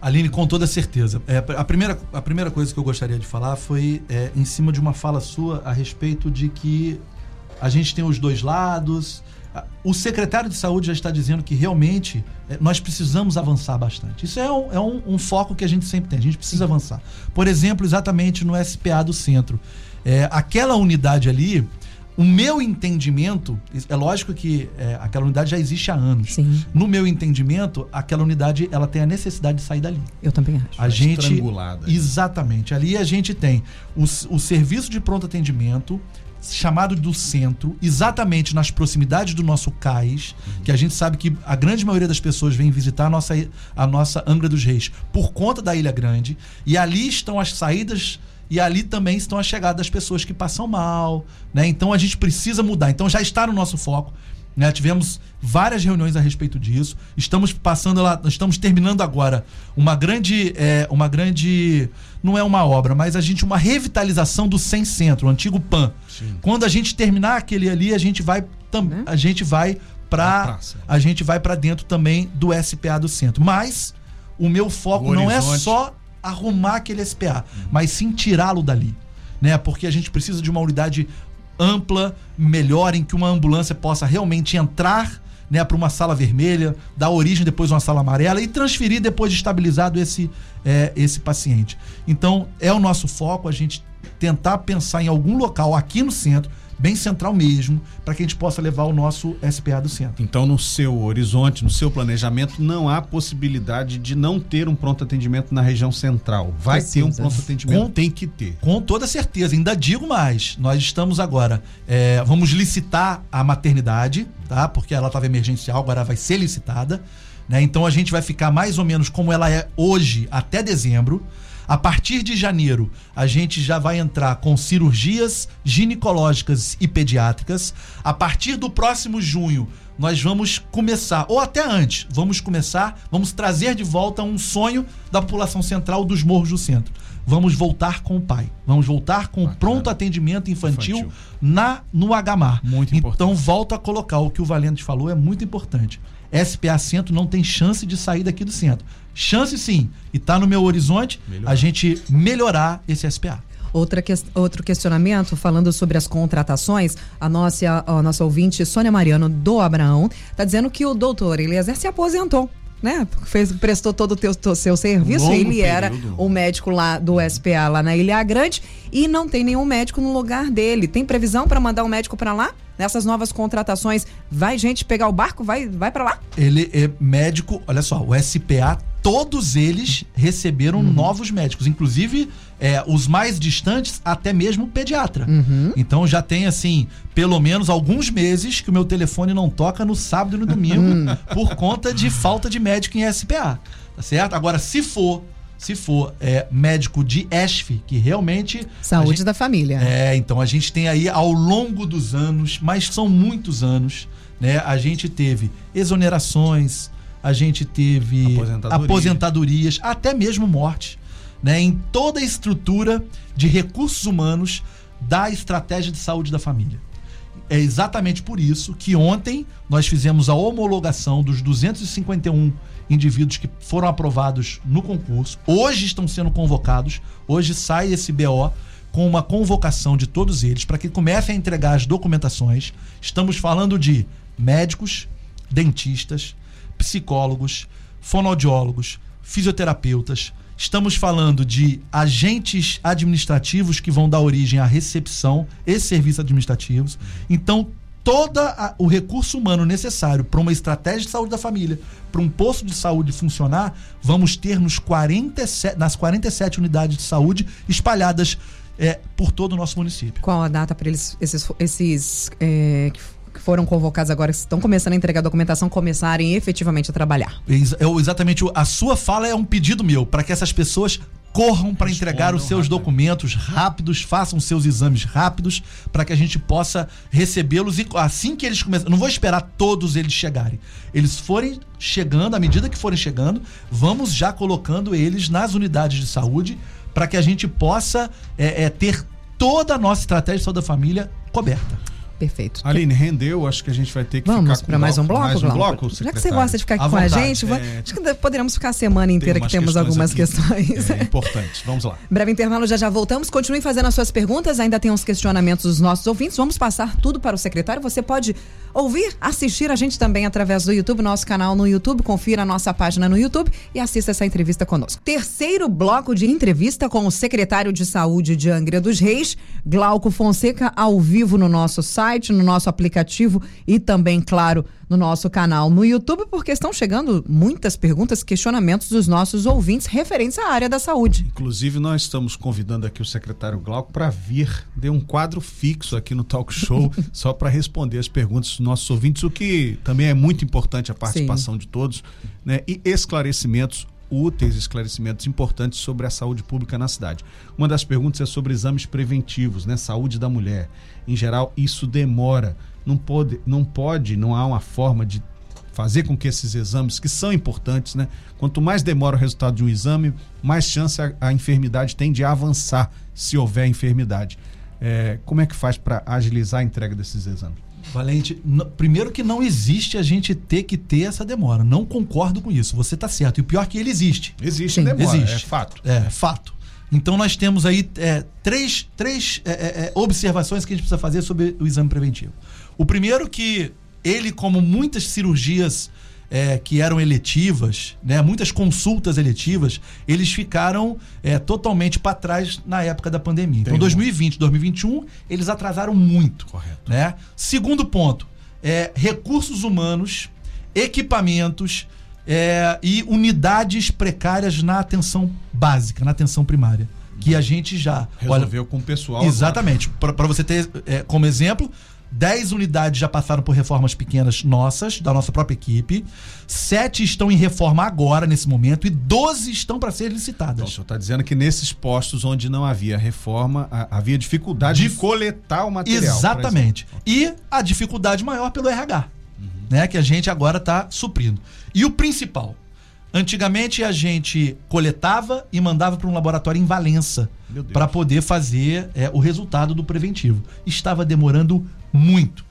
S4: Aline, com toda certeza. É, a, primeira, a primeira coisa que eu gostaria de falar foi é, em cima de uma fala sua a respeito de que a gente tem os dois lados. O secretário de saúde já está dizendo que realmente é, nós precisamos avançar bastante. Isso é, um, é um- um foco que a gente sempre tem. A gente precisa avançar. Por exemplo, exatamente no SPA do centro. É, aquela unidade ali, o meu entendimento, é lógico que é, aquela unidade já existe há anos.
S2: Sim.
S4: No meu entendimento, aquela unidade ela tem a necessidade de sair dali.
S2: Eu também acho.
S4: A gente
S3: estrangulada.
S4: exatamente. Ali a gente tem o, o serviço de pronto atendimento chamado do centro, exatamente nas proximidades do nosso cais, que a gente sabe que a grande maioria das pessoas vem visitar a nossa, a nossa Angra dos Reis por conta da Ilha Grande, e ali estão as saídas e ali também estão as chegadas das pessoas que passam mal, né? Então a gente precisa mudar. Então já está no nosso foco. Né? Tivemos várias reuniões a respeito disso. Estamos passando lá, estamos terminando agora uma grande, é, uma grande, não é uma obra, mas a gente uma revitalização do Sem Centro, o antigo PAN. Quando a gente terminar aquele ali, a gente vai, tam,
S2: Né?
S4: a gente vai para, a gente vai para dentro também do SPA do centro. Mas o meu foco
S3: O
S4: não é só arrumar aquele SPA, mas sim tirá-lo dali, né? Porque a gente precisa de uma unidade ampla, melhor, em que uma ambulância possa realmente entrar né, para uma sala vermelha, dar origem depois a uma sala amarela e transferir depois de estabilizado esse, é, esse paciente. Então, é o nosso foco a gente tentar pensar em algum local aqui no centro, bem central mesmo, para que a gente possa levar o nosso SPA do centro.
S3: Então, no seu horizonte, no seu planejamento, não há possibilidade de não ter um pronto atendimento na região central. Vai ter um
S2: Precisa.
S3: pronto atendimento,
S4: Com-
S3: tem que ter.
S4: Com toda certeza, ainda digo mais. Nós estamos agora, é, vamos licitar a maternidade, tá? Porque ela estava emergencial, agora vai ser licitada. Né? Então a gente vai ficar mais ou menos como ela é hoje até dezembro. A partir de janeiro, a gente já vai entrar com cirurgias ginecológicas e pediátricas. A partir do próximo junho, nós vamos começar, ou até antes, vamos começar, vamos trazer de volta um sonho da população central dos morros do centro. Vamos voltar com o pai. Vamos voltar com o pronto atendimento infantil,
S3: Infantil.
S4: na no HMAR.
S3: Muito
S4: Então
S3: importante.
S4: volto a colocar o que o Valente falou é muito importante. SPA Centro não tem chance de sair daqui do centro. Chance sim, e tá no meu horizonte
S3: Melhorar.
S4: a gente melhorar esse SPA.
S2: Outra que- outro questionamento, falando sobre as contratações, a nossa, a nossa ouvinte Sônia Mariano do Abraão está dizendo que o doutor Eliezer se aposentou. Né? Fez, prestou todo o teu, teu- seu serviço.
S3: Longo
S2: Ele era
S3: período.
S2: o médico lá do SPA, lá na Ilha Grande, e não tem nenhum médico no lugar dele. Tem previsão para mandar um médico para lá? Nessas novas contratações, vai gente pegar o barco? Vai, vai para lá?
S4: Ele é médico, olha só, o SPA, todos eles receberam novos médicos, inclusive é, os mais distantes, até mesmo pediatra. Então já tem, assim, pelo menos alguns meses que o meu telefone não toca no sábado e no domingo por conta de falta de médico em SPA. Tá certo? Agora, se for. Se for é, médico de ESF, que realmente. a
S2: Saúde
S4: gente-
S2: da família.
S4: é, então a gente tem aí ao longo dos anos, mas são muitos anos, né? A gente teve exonerações, a gente teve
S3: Aposentadoria.
S4: aposentadorias, até mesmo morte, né? Em toda a estrutura de recursos humanos da estratégia de saúde da família. É exatamente por isso que ontem nós fizemos a homologação dos 251 indivíduos que foram aprovados no concurso. Hoje estão sendo convocados. Hoje sai esse BO com uma convocação de todos eles para que comecem a entregar as documentações. Estamos falando de médicos, dentistas, psicólogos, fonoaudiólogos, fisioterapeutas. Estamos falando de agentes administrativos que vão dar origem à recepção e serviços administrativos. Então, todo o recurso humano necessário para uma estratégia de saúde da família, para um posto de saúde funcionar, vamos ter nos 47, nas 47 unidades de saúde espalhadas é, por todo o nosso município.
S2: Qual a data para eles, esses, esses é, que foram convocados agora, que estão começando a entregar a documentação, começarem efetivamente a trabalhar?
S4: É exatamente, a sua fala é um pedido meu para que essas pessoas corram para entregar os seus
S3: rápido.
S4: documentos rápidos, façam seus exames rápidos para que a gente possa recebê-los e assim que eles começam, não vou esperar todos eles chegarem. Eles forem chegando, à medida que forem chegando, vamos já colocando eles nas unidades de saúde para que a gente possa é, é, ter toda a nossa estratégia de saúde da família coberta.
S2: Perfeito.
S3: Aline, rendeu, acho que a gente vai ter que
S2: Vamos para mais um bloco,
S3: mais um
S2: Glauco?
S3: bloco,
S2: Já que você gosta de ficar aqui
S4: À
S2: com a
S4: vontade,
S2: gente, va-
S3: é.
S2: acho que poderíamos ficar a semana inteira que
S3: umas
S2: temos
S3: questões
S2: algumas questões.
S3: É, importantes. Vamos lá.
S2: Breve intervalo, já já voltamos. Continue fazendo as suas perguntas, ainda tem uns questionamentos dos nossos ouvintes. Vamos passar tudo para o secretário. Você pode ouvir, assistir a gente também através do YouTube, nosso canal no YouTube. Confira a nossa página no YouTube e assista essa entrevista conosco. Terceiro bloco de entrevista com o secretário de Saúde de Angra dos Reis, Glauco Fonseca, ao vivo no nosso site, no nosso aplicativo e também, claro, no nosso canal no YouTube, porque estão chegando muitas perguntas, questionamentos dos nossos ouvintes referentes à área da saúde.
S3: Inclusive, nós estamos convidando aqui o secretário Glauco para vir, dê um quadro fixo aqui no Talk Show, só para responder as perguntas dos nossos ouvintes, o que também é muito importante a participação de todos, né? E esclarecimentos úteis, esclarecimentos importantes sobre a saúde pública na cidade. Uma das perguntas é sobre exames preventivos, né? Saúde da mulher. Em geral, isso demora. Não pode, não pode, não há uma forma de fazer com que esses exames, que são importantes, né? Quanto mais demora o resultado de um exame, mais chance a, a enfermidade tem de avançar, se houver enfermidade. É, como é que faz para agilizar a entrega desses exames?
S4: Valente, primeiro que não existe a gente ter que ter essa demora. Não concordo com isso. Você está certo. E o pior é que ele existe.
S3: Existe
S2: Sim.
S3: demora,
S4: Existe.
S3: é fato.
S4: É, fato. Então nós temos aí é, três, três é, é, é, observações que a gente precisa fazer sobre o exame preventivo. O primeiro que ele, como muitas cirurgias é, que eram eletivas, né, muitas consultas eletivas, eles ficaram é, totalmente para trás na época da pandemia. Então
S3: Tem um-
S4: 2020, 2021, eles atrasaram muito.
S3: Correto.
S4: Né? Segundo ponto, é, recursos humanos, equipamentos é, e unidades precárias na atenção básica, na atenção primária. Que a gente já. olha,
S3: Resolveu com o pessoal.
S4: Exatamente. Para você ter é, como exemplo, 10 unidades já passaram por reformas pequenas nossas, da nossa própria equipe. Sete estão em reforma agora, nesse momento, e 12 estão para ser
S3: Então, o
S4: licitadas.
S3: senhor está dizendo que nesses postos onde não havia reforma, a- havia dificuldade de,
S4: Dif-
S3: coletar o material.
S4: Exatamente. E a dificuldade maior pelo RH, né? Que a gente agora está suprindo. E o principal, antigamente a gente coletava e mandava para um laboratório em Valença para poder fazer é, o resultado do preventivo. Estava demorando muito.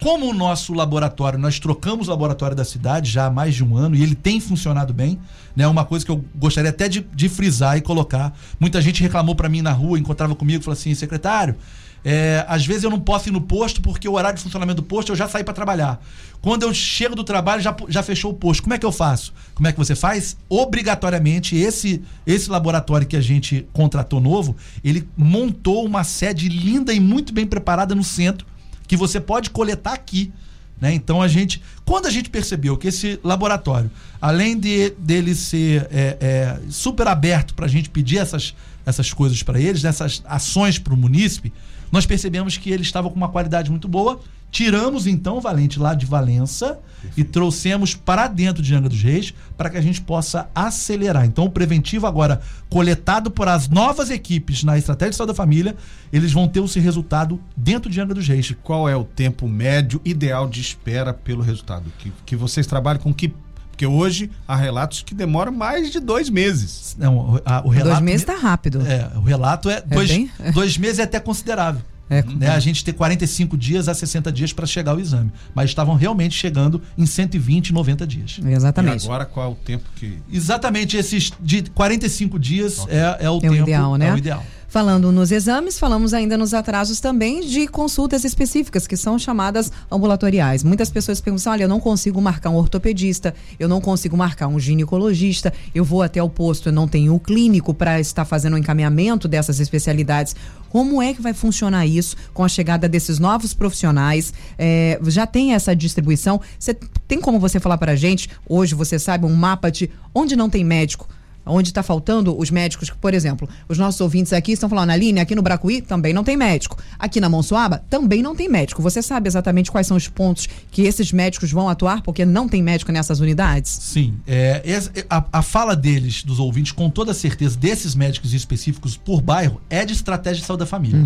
S4: Como o nosso laboratório, nós trocamos o laboratório da cidade já há mais de um ano e ele tem funcionado bem, né? Uma coisa que eu gostaria até de, de frisar e colocar. Muita gente reclamou para mim na rua, encontrava comigo falou assim: secretário, é, às vezes eu não posso ir no posto porque o horário de funcionamento do posto eu já saí para trabalhar. Quando eu chego do trabalho já, já fechou o posto. Como é que eu faço? Como é que você faz? Obrigatoriamente, esse, esse laboratório que a gente contratou novo, ele montou uma sede linda e muito bem preparada no centro que você pode coletar aqui. Né? Então a gente, quando a gente percebeu que esse laboratório, além de dele ser é, é, super aberto para a gente pedir essas, essas coisas para eles, essas ações para o munícipe, nós percebemos que ele estava com uma qualidade muito boa. Tiramos então o Valente lá de Valença e trouxemos para dentro de Angra dos Reis para que a gente possa acelerar. Então o preventivo agora coletado por as novas equipes na estratégia de saúde da família, eles vão ter esse resultado dentro de Angra dos Reis.
S3: Qual é o tempo médio ideal de espera pelo resultado? Que, que vocês trabalham com que. Porque hoje há relatos que demoram mais de dois meses.
S4: Não, o, a- o relato
S2: Dois meses tá rápido.
S4: É, o relato é, dois,
S2: bem-
S4: dois meses é até considerável.
S2: É.
S4: Né? A gente ter 45 dias a 60 dias para chegar ao exame. Mas estavam realmente chegando em 120, 90 dias.
S2: Exatamente.
S3: E agora qual é o tempo que.
S4: Exatamente esses de 45 dias é, é o
S2: É
S4: tempo.
S2: o ideal, né?
S4: É o ideal.
S2: Falando nos exames, falamos ainda nos atrasos também de consultas específicas, que são chamadas ambulatoriais. Muitas pessoas pensam: olha, eu não consigo marcar um ortopedista, eu não consigo marcar um ginecologista, eu vou até o posto, eu não tenho o clínico para estar fazendo o encaminhamento dessas especialidades. Como é que vai funcionar isso com a chegada desses novos profissionais? É, já tem essa distribuição? Você tem como você falar para a gente, hoje você sabe, um mapa de onde não tem médico? Onde está faltando os médicos, por exemplo, os nossos ouvintes aqui estão falando, Aline, aqui no Bracuí também não tem médico. Aqui na Monsuaba também não tem médico. Você sabe exatamente quais são os pontos que esses médicos vão atuar, porque não tem médico nessas unidades?
S4: Sim. É, a, a fala deles, dos ouvintes, com toda certeza, desses médicos específicos por bairro, é de estratégia de saúde da família.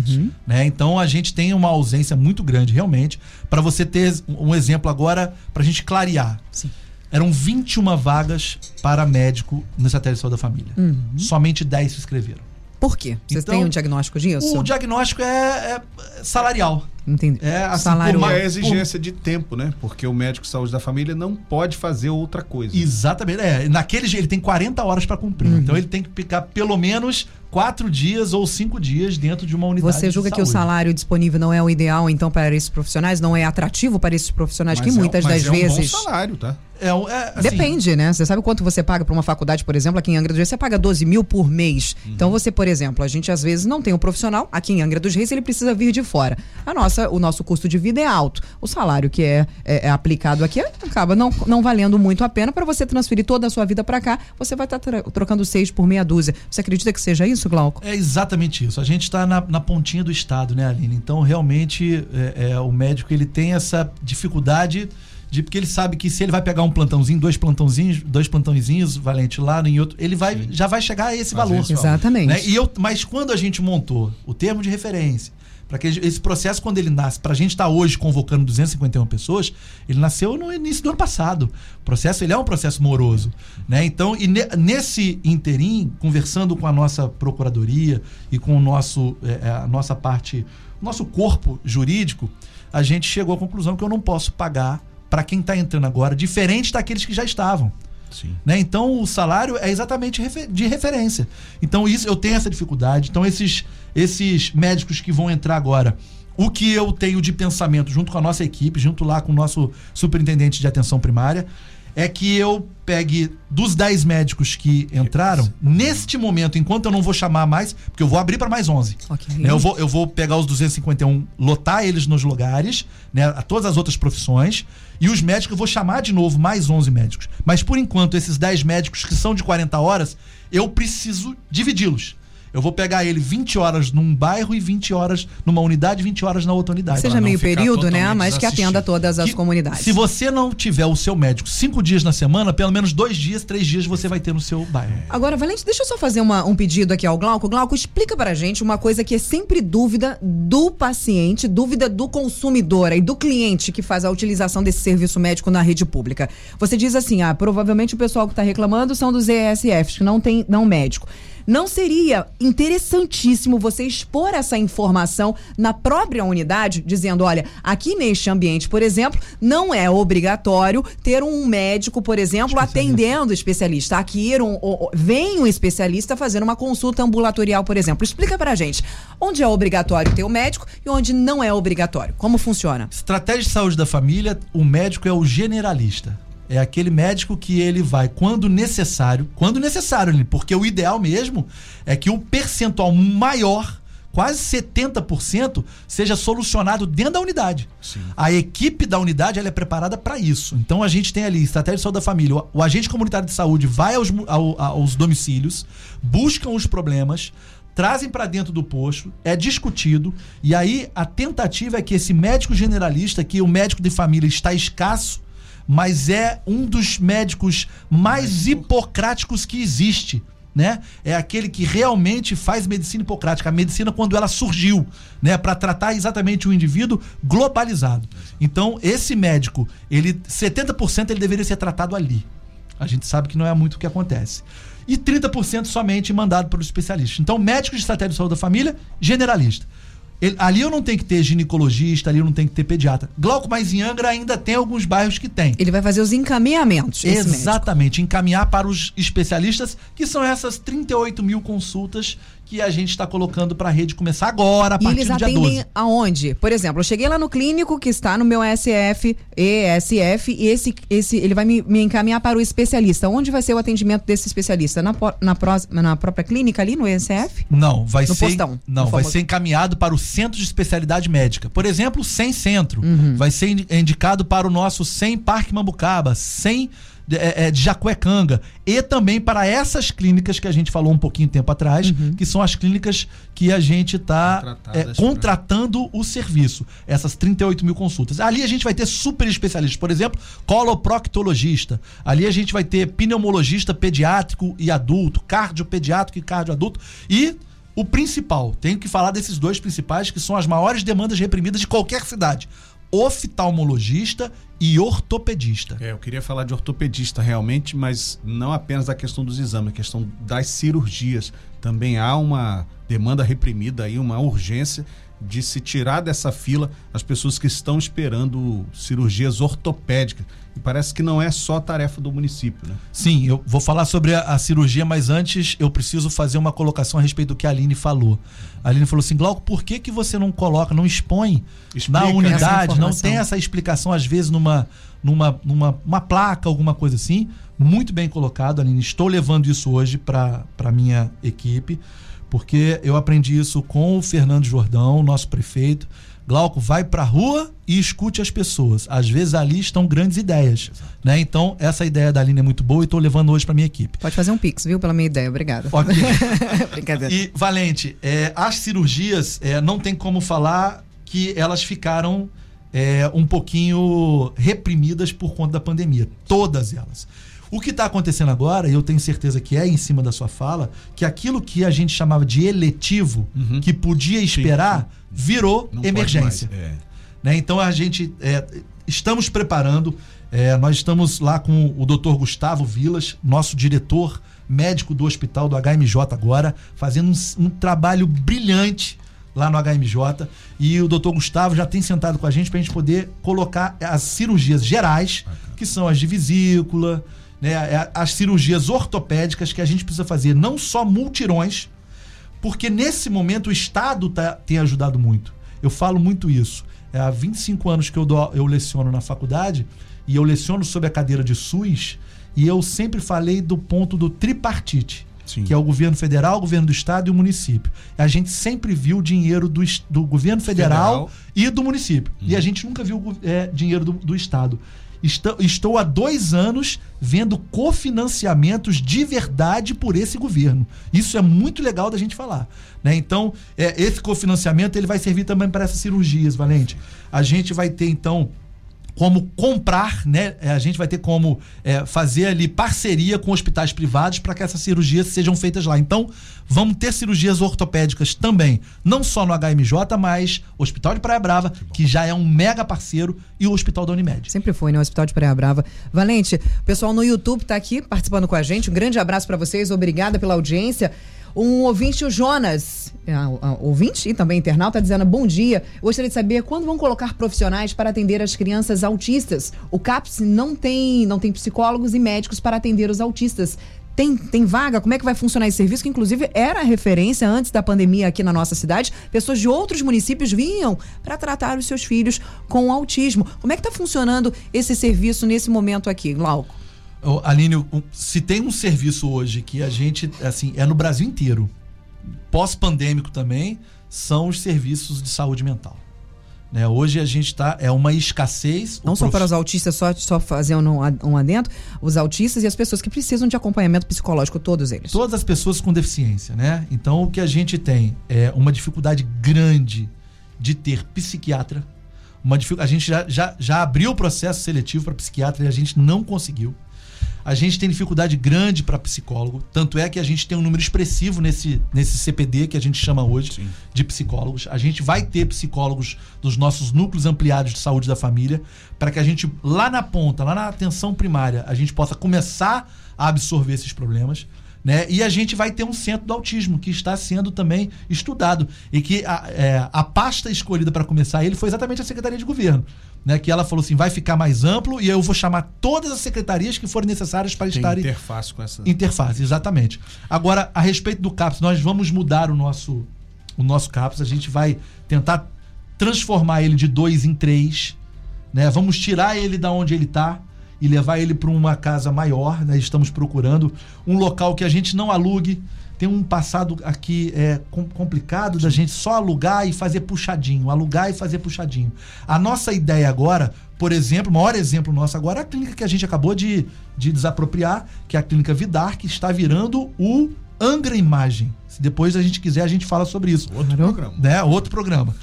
S4: Né? Então a gente tem uma ausência muito grande, realmente. Para você ter um exemplo agora, para a gente clarear.
S2: Sim.
S4: Eram 21 vagas para médico na estratégia de saúde da família. Somente 10 se inscreveram.
S2: Por quê? Vocês
S4: Então,
S2: têm um diagnóstico disso?
S4: O diagnóstico é, é salarial.
S2: Entendi.
S4: É, assim,
S2: Salário.
S4: por
S3: Uma
S4: mais-
S3: exigência de tempo, né? Porque o médico de saúde da família não pode fazer outra coisa.
S4: Exatamente. É, naquele dia ele tem 40 horas para cumprir.
S2: Uhum.
S4: Então ele tem que ficar pelo menos quatro dias ou cinco dias dentro de uma unidade.
S2: Você
S4: de
S2: julga que o salário disponível não é o ideal, então, para esses profissionais? Não é atrativo para esses profissionais que
S3: Mas é-
S2: muitas
S3: mas
S2: das
S3: é um
S2: vezes.
S3: bom salário, tá?
S4: É, é, assim,
S2: Depende, né? Você sabe quanto você paga para uma faculdade, por exemplo, aqui em Angra dos Reis, você paga 12 mil por mês.
S4: Uhum.
S2: Então você, por exemplo, a gente às vezes não tem um profissional, aqui em Angra dos Reis ele precisa vir de fora. A nossa, o nosso custo de vida é alto. O salário que é, é- é aplicado aqui acaba não, não valendo muito a pena para você transferir toda a sua vida para cá, você vai estar trocando seis por meia dúzia. Você acredita que seja isso, Glauco?
S4: É exatamente isso. A gente está na, na pontinha do estado, né, Aline? Então, realmente, é, é, o médico ele tem essa dificuldade de porque ele sabe que se ele vai pegar um plantãozinho, dois plantãozinhos, dois plantãozinhos, valente lá em outro, ele vai já vai chegar a esse
S3: Fazer
S4: valor.
S3: esse
S2: Exatamente.
S4: né? E eu, mas quando a gente montou o termo de referência, para que esse processo, quando ele nasce, para a gente estar hoje convocando 251 pessoas, ele nasceu no início do ano passado. O processo ele é um processo moroso, né? Então, e ne- nesse interim, conversando com a nossa procuradoria e com o nosso, é, a nossa parte, nosso corpo jurídico, a gente chegou à conclusão que eu não posso pagar para quem está entrando agora, diferente daqueles que já estavam
S3: Sim.
S4: né? Então o salário é exatamente de referência. Então isso eu tenho essa dificuldade. Então esses esses médicos que vão entrar agora, o que eu tenho de pensamento junto com a nossa equipe, junto lá com o nosso superintendente de atenção primária, é que eu pegue dos 10 médicos que entraram, neste momento, enquanto eu não vou chamar mais, porque eu vou abrir para mais 11.
S2: Ok.
S4: Né, Eu, vou, eu vou pegar os 251, lotar eles nos lugares, né, a todas as outras profissões, e os médicos eu vou chamar de novo mais 11 médicos. Mas por enquanto, esses 10 médicos que são de 40 horas, eu preciso dividi-los. Eu vou pegar ele 20 horas num bairro e 20 horas numa unidade e 20 horas na outra unidade.
S2: Seja meio período, né? Mas que atenda todas as
S4: Que-
S2: comunidades.
S4: Se você não tiver o seu médico cinco dias na semana, pelo menos dois dias, três dias você vai ter no seu bairro.
S2: Agora, Valente, deixa eu só fazer uma- um pedido aqui ao Glauco. Glauco, explica pra gente uma coisa que é sempre dúvida do paciente, dúvida do consumidor e do cliente que faz a utilização desse serviço médico na rede pública. Você diz assim, ah, provavelmente o pessoal que está reclamando são dos ESFs, que não tem não médico. Não seria interessantíssimo você expor essa informação na própria unidade, dizendo: olha, aqui neste ambiente, por exemplo, não é obrigatório ter um médico, por exemplo, atendendo especialista. Aqui um, vem um especialista fazendo uma consulta ambulatorial, por exemplo. Explica pra gente onde é obrigatório ter o médico e onde não é obrigatório. Como funciona?
S4: Estratégia de saúde da família, o médico é o generalista. É aquele médico que ele vai quando necessário, quando necessário, porque o ideal mesmo é que o percentual maior, quase 70%, seja solucionado dentro da unidade. A equipe da unidade ela é preparada para isso. Então a gente tem ali estratégia de saúde da família. O, o agente comunitário de saúde vai aos, ao- aos domicílios, buscam os problemas, trazem para dentro do posto, é discutido, e aí a tentativa é que esse médico generalista, que o médico de família está escasso, mas é um dos médicos mais hipocráticos que existe. Né? É aquele que realmente faz medicina hipocrática, a medicina quando ela surgiu, né, para tratar exatamente o indivíduo globalizado. Então, esse médico, ele 70% ele deveria ser tratado ali. A gente sabe que não é muito o que acontece. E 30% somente mandado para o especialista. Então, médico de estratégia de saúde da família, generalista. Ele- ali eu não tenho que ter ginecologista, ali eu não tenho que ter pediatra. Glauco, mas em Angra ainda tem alguns bairros que tem.
S2: Ele vai fazer os encaminhamentos.
S4: Exatamente, encaminhar para os especialistas, que são essas 38 mil consultas que a gente está colocando para a rede começar agora, a
S2: E
S4: partir
S2: eles
S4: do dia
S2: atendem
S4: 12.
S2: aonde? Por exemplo, eu cheguei lá no clínico que está no meu SF, ESF, e esse, esse ele vai me, me encaminhar para o especialista. Onde vai ser o atendimento desse especialista? Na, na, na própria clínica ali, no ESF?
S4: Não, vai
S2: No
S4: ser.
S2: postão,
S4: não, vai ser encaminhado para o centro de especialidade médica. Por exemplo, sem centro.
S2: Uhum.
S4: Vai ser indi- indicado para o nosso sem Parque Mambucaba, sem de, é, é, de Jacuecanga. E também para essas clínicas que a gente falou um pouquinho tempo atrás,
S2: Uhum.
S4: que são as clínicas que a gente está
S3: Contratadas
S4: contratando o serviço. Essas 38 mil consultas. Ali a gente vai ter super especialistas. Por exemplo, coloproctologista. Ali a gente vai ter pneumologista pediátrico e adulto, cardiopediátrico e cardioadulto. E o principal, tenho que falar desses dois principais, que são as maiores demandas reprimidas de qualquer cidade: oftalmologista e ortopedista.
S3: É, eu queria falar de ortopedista realmente, mas não apenas da questão dos exames, a questão das cirurgias. Também há uma demanda reprimida aí, uma urgência de se tirar dessa fila as pessoas que estão esperando cirurgias ortopédicas. E parece que não é só tarefa do município, né?
S4: Sim, eu vou falar sobre a, a cirurgia, mas antes eu preciso fazer uma colocação a respeito do que a Aline falou. A Aline falou assim, Glauco, por que, que você não coloca, não expõe
S3: Explica
S4: na unidade, não tem essa explicação, às vezes, numa, numa, numa uma placa, alguma coisa assim? Muito bem colocado, Aline. Estou levando isso hoje para a minha equipe, porque eu aprendi isso com o Fernando Jordão, nosso prefeito. Glauco, vai pra rua e escute as pessoas. Às vezes ali estão grandes ideias. Né? Então, essa ideia da Aline é muito boa e estou levando hoje para minha equipe.
S2: Pode fazer um pix, viu? Pela minha ideia. Obrigada.
S4: Ok.
S2: Brincadeira.
S4: E, Valente, é, as cirurgias, é, não tem como falar que elas ficaram é, um pouquinho reprimidas por conta da pandemia. Todas elas. O que está acontecendo agora, e eu tenho certeza que é em cima da sua fala, que aquilo que a gente chamava de eletivo,
S3: Uhum.
S4: que podia esperar, virou
S3: Não
S4: emergência.
S3: É.
S4: né? Então a gente é, estamos preparando. é, nós estamos lá com o Dr. Gustavo Vilas, nosso diretor médico do hospital do HMJ agora, fazendo um, um trabalho brilhante lá no HMJ. E o Dr. Gustavo já tem sentado com a gente para a gente poder colocar as cirurgias gerais, que são as de vesícula, né, as cirurgias ortopédicas que a gente precisa fazer, não só multirões, porque nesse momento o Estado tá- tem ajudado muito. Eu falo muito isso. É, há 25 anos que eu, dou, eu leciono na faculdade e eu leciono sobre a cadeira de SUS e eu sempre falei do ponto do tripartite,
S3: Sim.
S4: que é o governo federal, o governo do estado e o município. A gente sempre viu dinheiro do, do governo federal,
S3: Federal.
S4: e do município. E a gente nunca viu é, dinheiro do, do estado. Estou, há dois anos vendo cofinanciamentos de verdade por esse governo. Isso é muito legal da gente falar. Né? Então, é, esse cofinanciamento ele vai servir também para essas cirurgias, Valente. A gente vai ter, então, como comprar, né? É, a gente vai ter como é, fazer ali parceria com hospitais privados para que essas cirurgias sejam feitas lá. Então, vamos ter cirurgias ortopédicas também, não só no HMJ, mas Hospital de Praia Brava, que já é um mega parceiro, e o Hospital da Unimed.
S2: Sempre foi, né? O Hospital de Praia Brava. Valente, o pessoal no YouTube está aqui participando com a gente. Um grande abraço para vocês, obrigada pela audiência. Um ouvinte, o Jonas, é, ouvinte e também internauta, dizendo: Bom dia, gostaria de saber quando vão colocar profissionais para atender as crianças autistas. O CAPS não tem, não tem psicólogos e médicos para atender os autistas. Tem, tem vaga? Como é que vai funcionar esse serviço? Que inclusive era referência antes da pandemia aqui na nossa cidade. Pessoas de outros municípios vinham para tratar os seus filhos com autismo. Como é que está funcionando esse serviço nesse momento aqui, Glauco?
S4: Aline, se tem um serviço hoje que a gente, assim, é no Brasil inteiro, pós-pandêmico também, são os serviços de saúde mental. Né? Hoje a gente está. É uma escassez.
S2: Não só prof... para os autistas, só, só fazer um, um adentro, os autistas e as pessoas que precisam de acompanhamento psicológico, todos eles.
S4: Todas as pessoas com deficiência, né? Então o que a gente tem é uma dificuldade grande de ter psiquiatra. Uma dific... A gente já, já, já abriu o processo seletivo para psiquiatra e a gente não conseguiu. A gente tem dificuldade grande para psicólogo, tanto é que a gente tem um número expressivo nesse, nesse CPD que a gente chama hoje Sim. de psicólogos. A gente vai ter psicólogos dos nossos núcleos ampliados de saúde da família, para que a gente lá na ponta, lá na atenção primária, a gente possa começar a absorver esses problemas. Né? E a gente vai ter um centro do autismo que está sendo também estudado e que a, é, a pasta escolhida para começar ele foi exatamente a Secretaria de Governo, né? Que ela falou assim, vai ficar mais amplo e eu vou chamar todas as secretarias que forem necessárias para estar
S3: interface com essa
S4: interface, exatamente. Agora a respeito do CAPS, nós vamos mudar o nosso o nosso CAPS, a gente vai tentar transformar ele de dois em três, né? Vamos tirar ele da onde ele está e levar ele para uma casa maior. Né? Estamos procurando um local que a gente não alugue. Tem um passado aqui é, complicado da gente só alugar e fazer puxadinho, alugar e fazer puxadinho. A nossa ideia agora, por exemplo, o maior exemplo nosso agora é a clínica que a gente acabou de, de desapropriar, que é a clínica Vidar, que está virando o Angra Imagem. Se depois a gente quiser, a gente fala sobre isso.
S3: Outro programa.
S4: Né? Outro programa.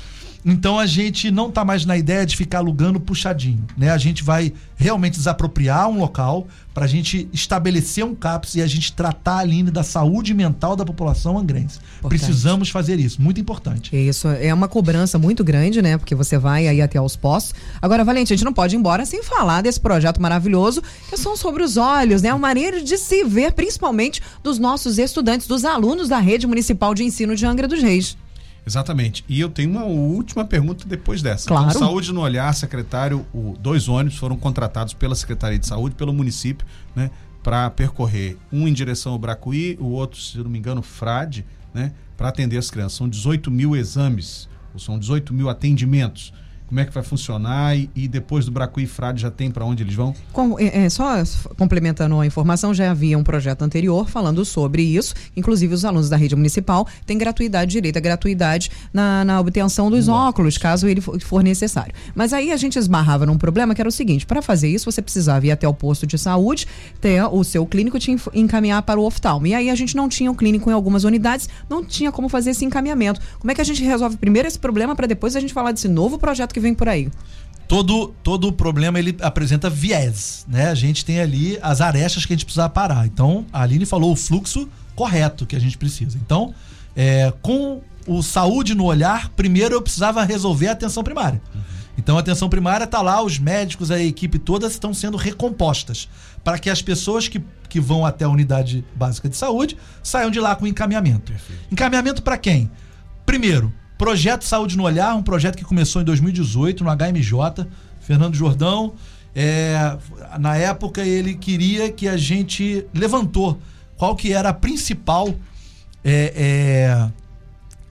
S4: Então a gente não está mais na ideia de ficar alugando puxadinho, né? A gente vai realmente desapropriar um local para a gente estabelecer um CAPS e a gente tratar a linha da saúde mental da população angrense. Importante. Precisamos fazer isso, muito importante.
S2: Isso é uma cobrança muito grande, né? Porque você vai aí até aos postos. Agora, Valente, a gente não pode ir embora sem falar desse projeto maravilhoso que são sobre os olhos, né? Uma maneira de se ver, principalmente dos nossos estudantes, dos alunos da rede municipal de ensino de Angra dos Reis.
S3: Exatamente. E eu tenho uma última pergunta depois dessa.
S2: Claro.
S3: Então, Saúde no Olhar, secretário, o, dois ônibus foram contratados pela Secretaria de Saúde, pelo município, né, para percorrer um em direção ao Bracuí, o outro, se não me engano, Frade, né, para atender as crianças. São 18 mil exames, ou são 18 mil atendimentos como é que vai funcionar e, e depois do Bracuí Frade já tem para onde eles vão?
S2: Com, é, é, só complementando a informação, já havia um projeto anterior falando sobre isso, inclusive os alunos da rede municipal têm gratuidade, direito à gratuidade na, na obtenção dos Bom, óculos, caso ele for, for, necessário. Mas aí a gente esbarrava num problema que era o seguinte, para fazer isso você precisava ir até o posto de saúde, ter o seu clínico te encaminhar para o oftalmo. E aí a gente não tinha o clínico em algumas unidades, não tinha como fazer esse encaminhamento. Como é que a gente resolve primeiro esse problema para depois a gente falar desse novo projeto que vem por aí?
S4: Todo, todo o problema ele apresenta viés, né? A gente tem ali as arestas que a gente precisa parar. Então, a Aline falou o fluxo correto que a gente precisa. Então, é, com o saúde no olhar, primeiro eu precisava resolver a atenção primária. Uhum. Então, a atenção primária está lá, os médicos, a equipe toda estão sendo recompostas para que as pessoas que, que vão até a unidade básica de saúde saiam de lá com encaminhamento. Perfeito. Encaminhamento para quem? Primeiro, Projeto Saúde no Olhar, um projeto que começou em 2018 no HMJ. Fernando Jordão, é, na época ele queria que a gente levantou qual que era a principal é,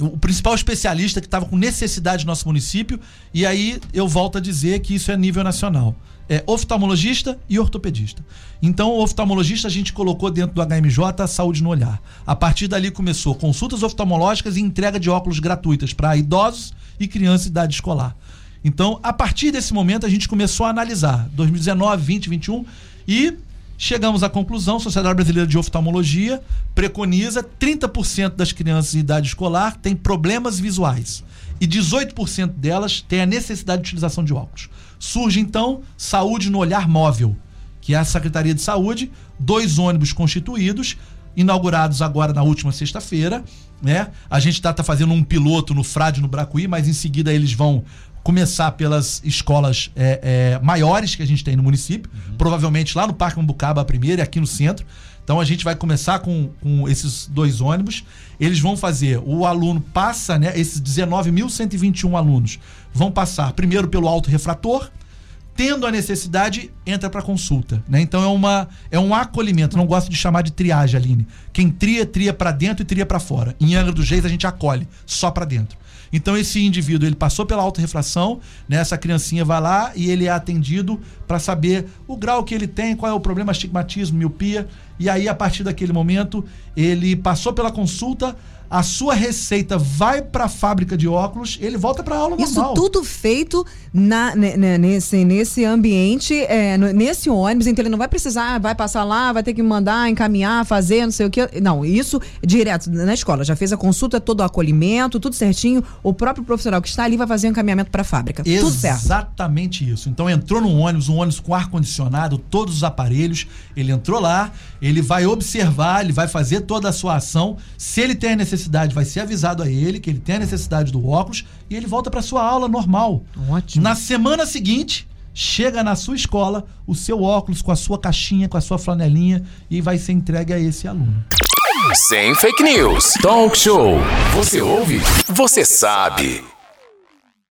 S4: é, o principal especialista que estava com necessidade no nosso município e aí eu volto a dizer que isso é nível nacional é, oftalmologista e ortopedista. Então, o oftalmologista a gente colocou dentro do HMJ a saúde no olhar. A partir dali começou consultas oftalmológicas e entrega de óculos gratuitas para idosos e crianças de idade escolar. Então, a partir desse momento, a gente começou a analisar 2019, 20, 21 e chegamos à conclusão: Sociedade Brasileira de Oftalmologia preconiza 30% das crianças em idade escolar têm problemas visuais e 18% delas têm a necessidade de utilização de óculos. Surge então Saúde no Olhar Móvel, que é a Secretaria de Saúde, dois ônibus constituídos, inaugurados agora na última sexta-feira. Né? A gente está tá fazendo um piloto no Frade, no Bracuí, mas em seguida eles vão começar pelas escolas é, é, maiores que a gente tem no município, uhum. provavelmente lá no Parque Mambucaba a primeira e aqui no centro. Então a gente vai começar com, com esses dois ônibus. Eles vão fazer, o aluno passa, né? Esses 19.121 alunos vão passar primeiro pelo alto refrator, tendo a necessidade, entra para consulta, né? Então é uma é um acolhimento, não gosto de chamar de triagem, Aline. Quem tria, tria para dentro e tria para fora. Em Angra dos Reis a gente acolhe só para dentro. Então esse indivíduo, ele passou pela autorrefração, né? Essa criancinha vai lá e ele é atendido para saber o grau que ele tem, qual é o problema, astigmatismo, miopia, e aí a partir daquele momento ele passou pela consulta, a sua receita vai para a fábrica de óculos, ele volta para aula
S2: normal.
S4: Isso
S2: tudo feito na, nesse, nesse ambiente, é, nesse ônibus, então ele não vai precisar, vai passar lá, vai ter que mandar, encaminhar, fazer, não sei o que. Não, isso direto na escola. Já fez a consulta, todo o acolhimento, tudo certinho. O próprio profissional que está ali vai fazer o encaminhamento para a fábrica.
S4: Tudo
S2: certo.
S4: Exatamente isso. Então entrou no ônibus, um ônibus com ar-condicionado, todos os aparelhos. Ele entrou lá, ele vai observar, ele vai fazer toda a sua ação. Se ele tem a necessidade, vai ser avisado a ele que ele tem a necessidade do óculos e ele volta para sua aula normal.
S2: Ótimo.
S4: Na semana seguinte, chega na sua escola o seu óculos com a sua caixinha, com a sua flanelinha e vai ser entregue a esse aluno.
S1: Sem fake news. Talk show. Você ouve? Você sabe.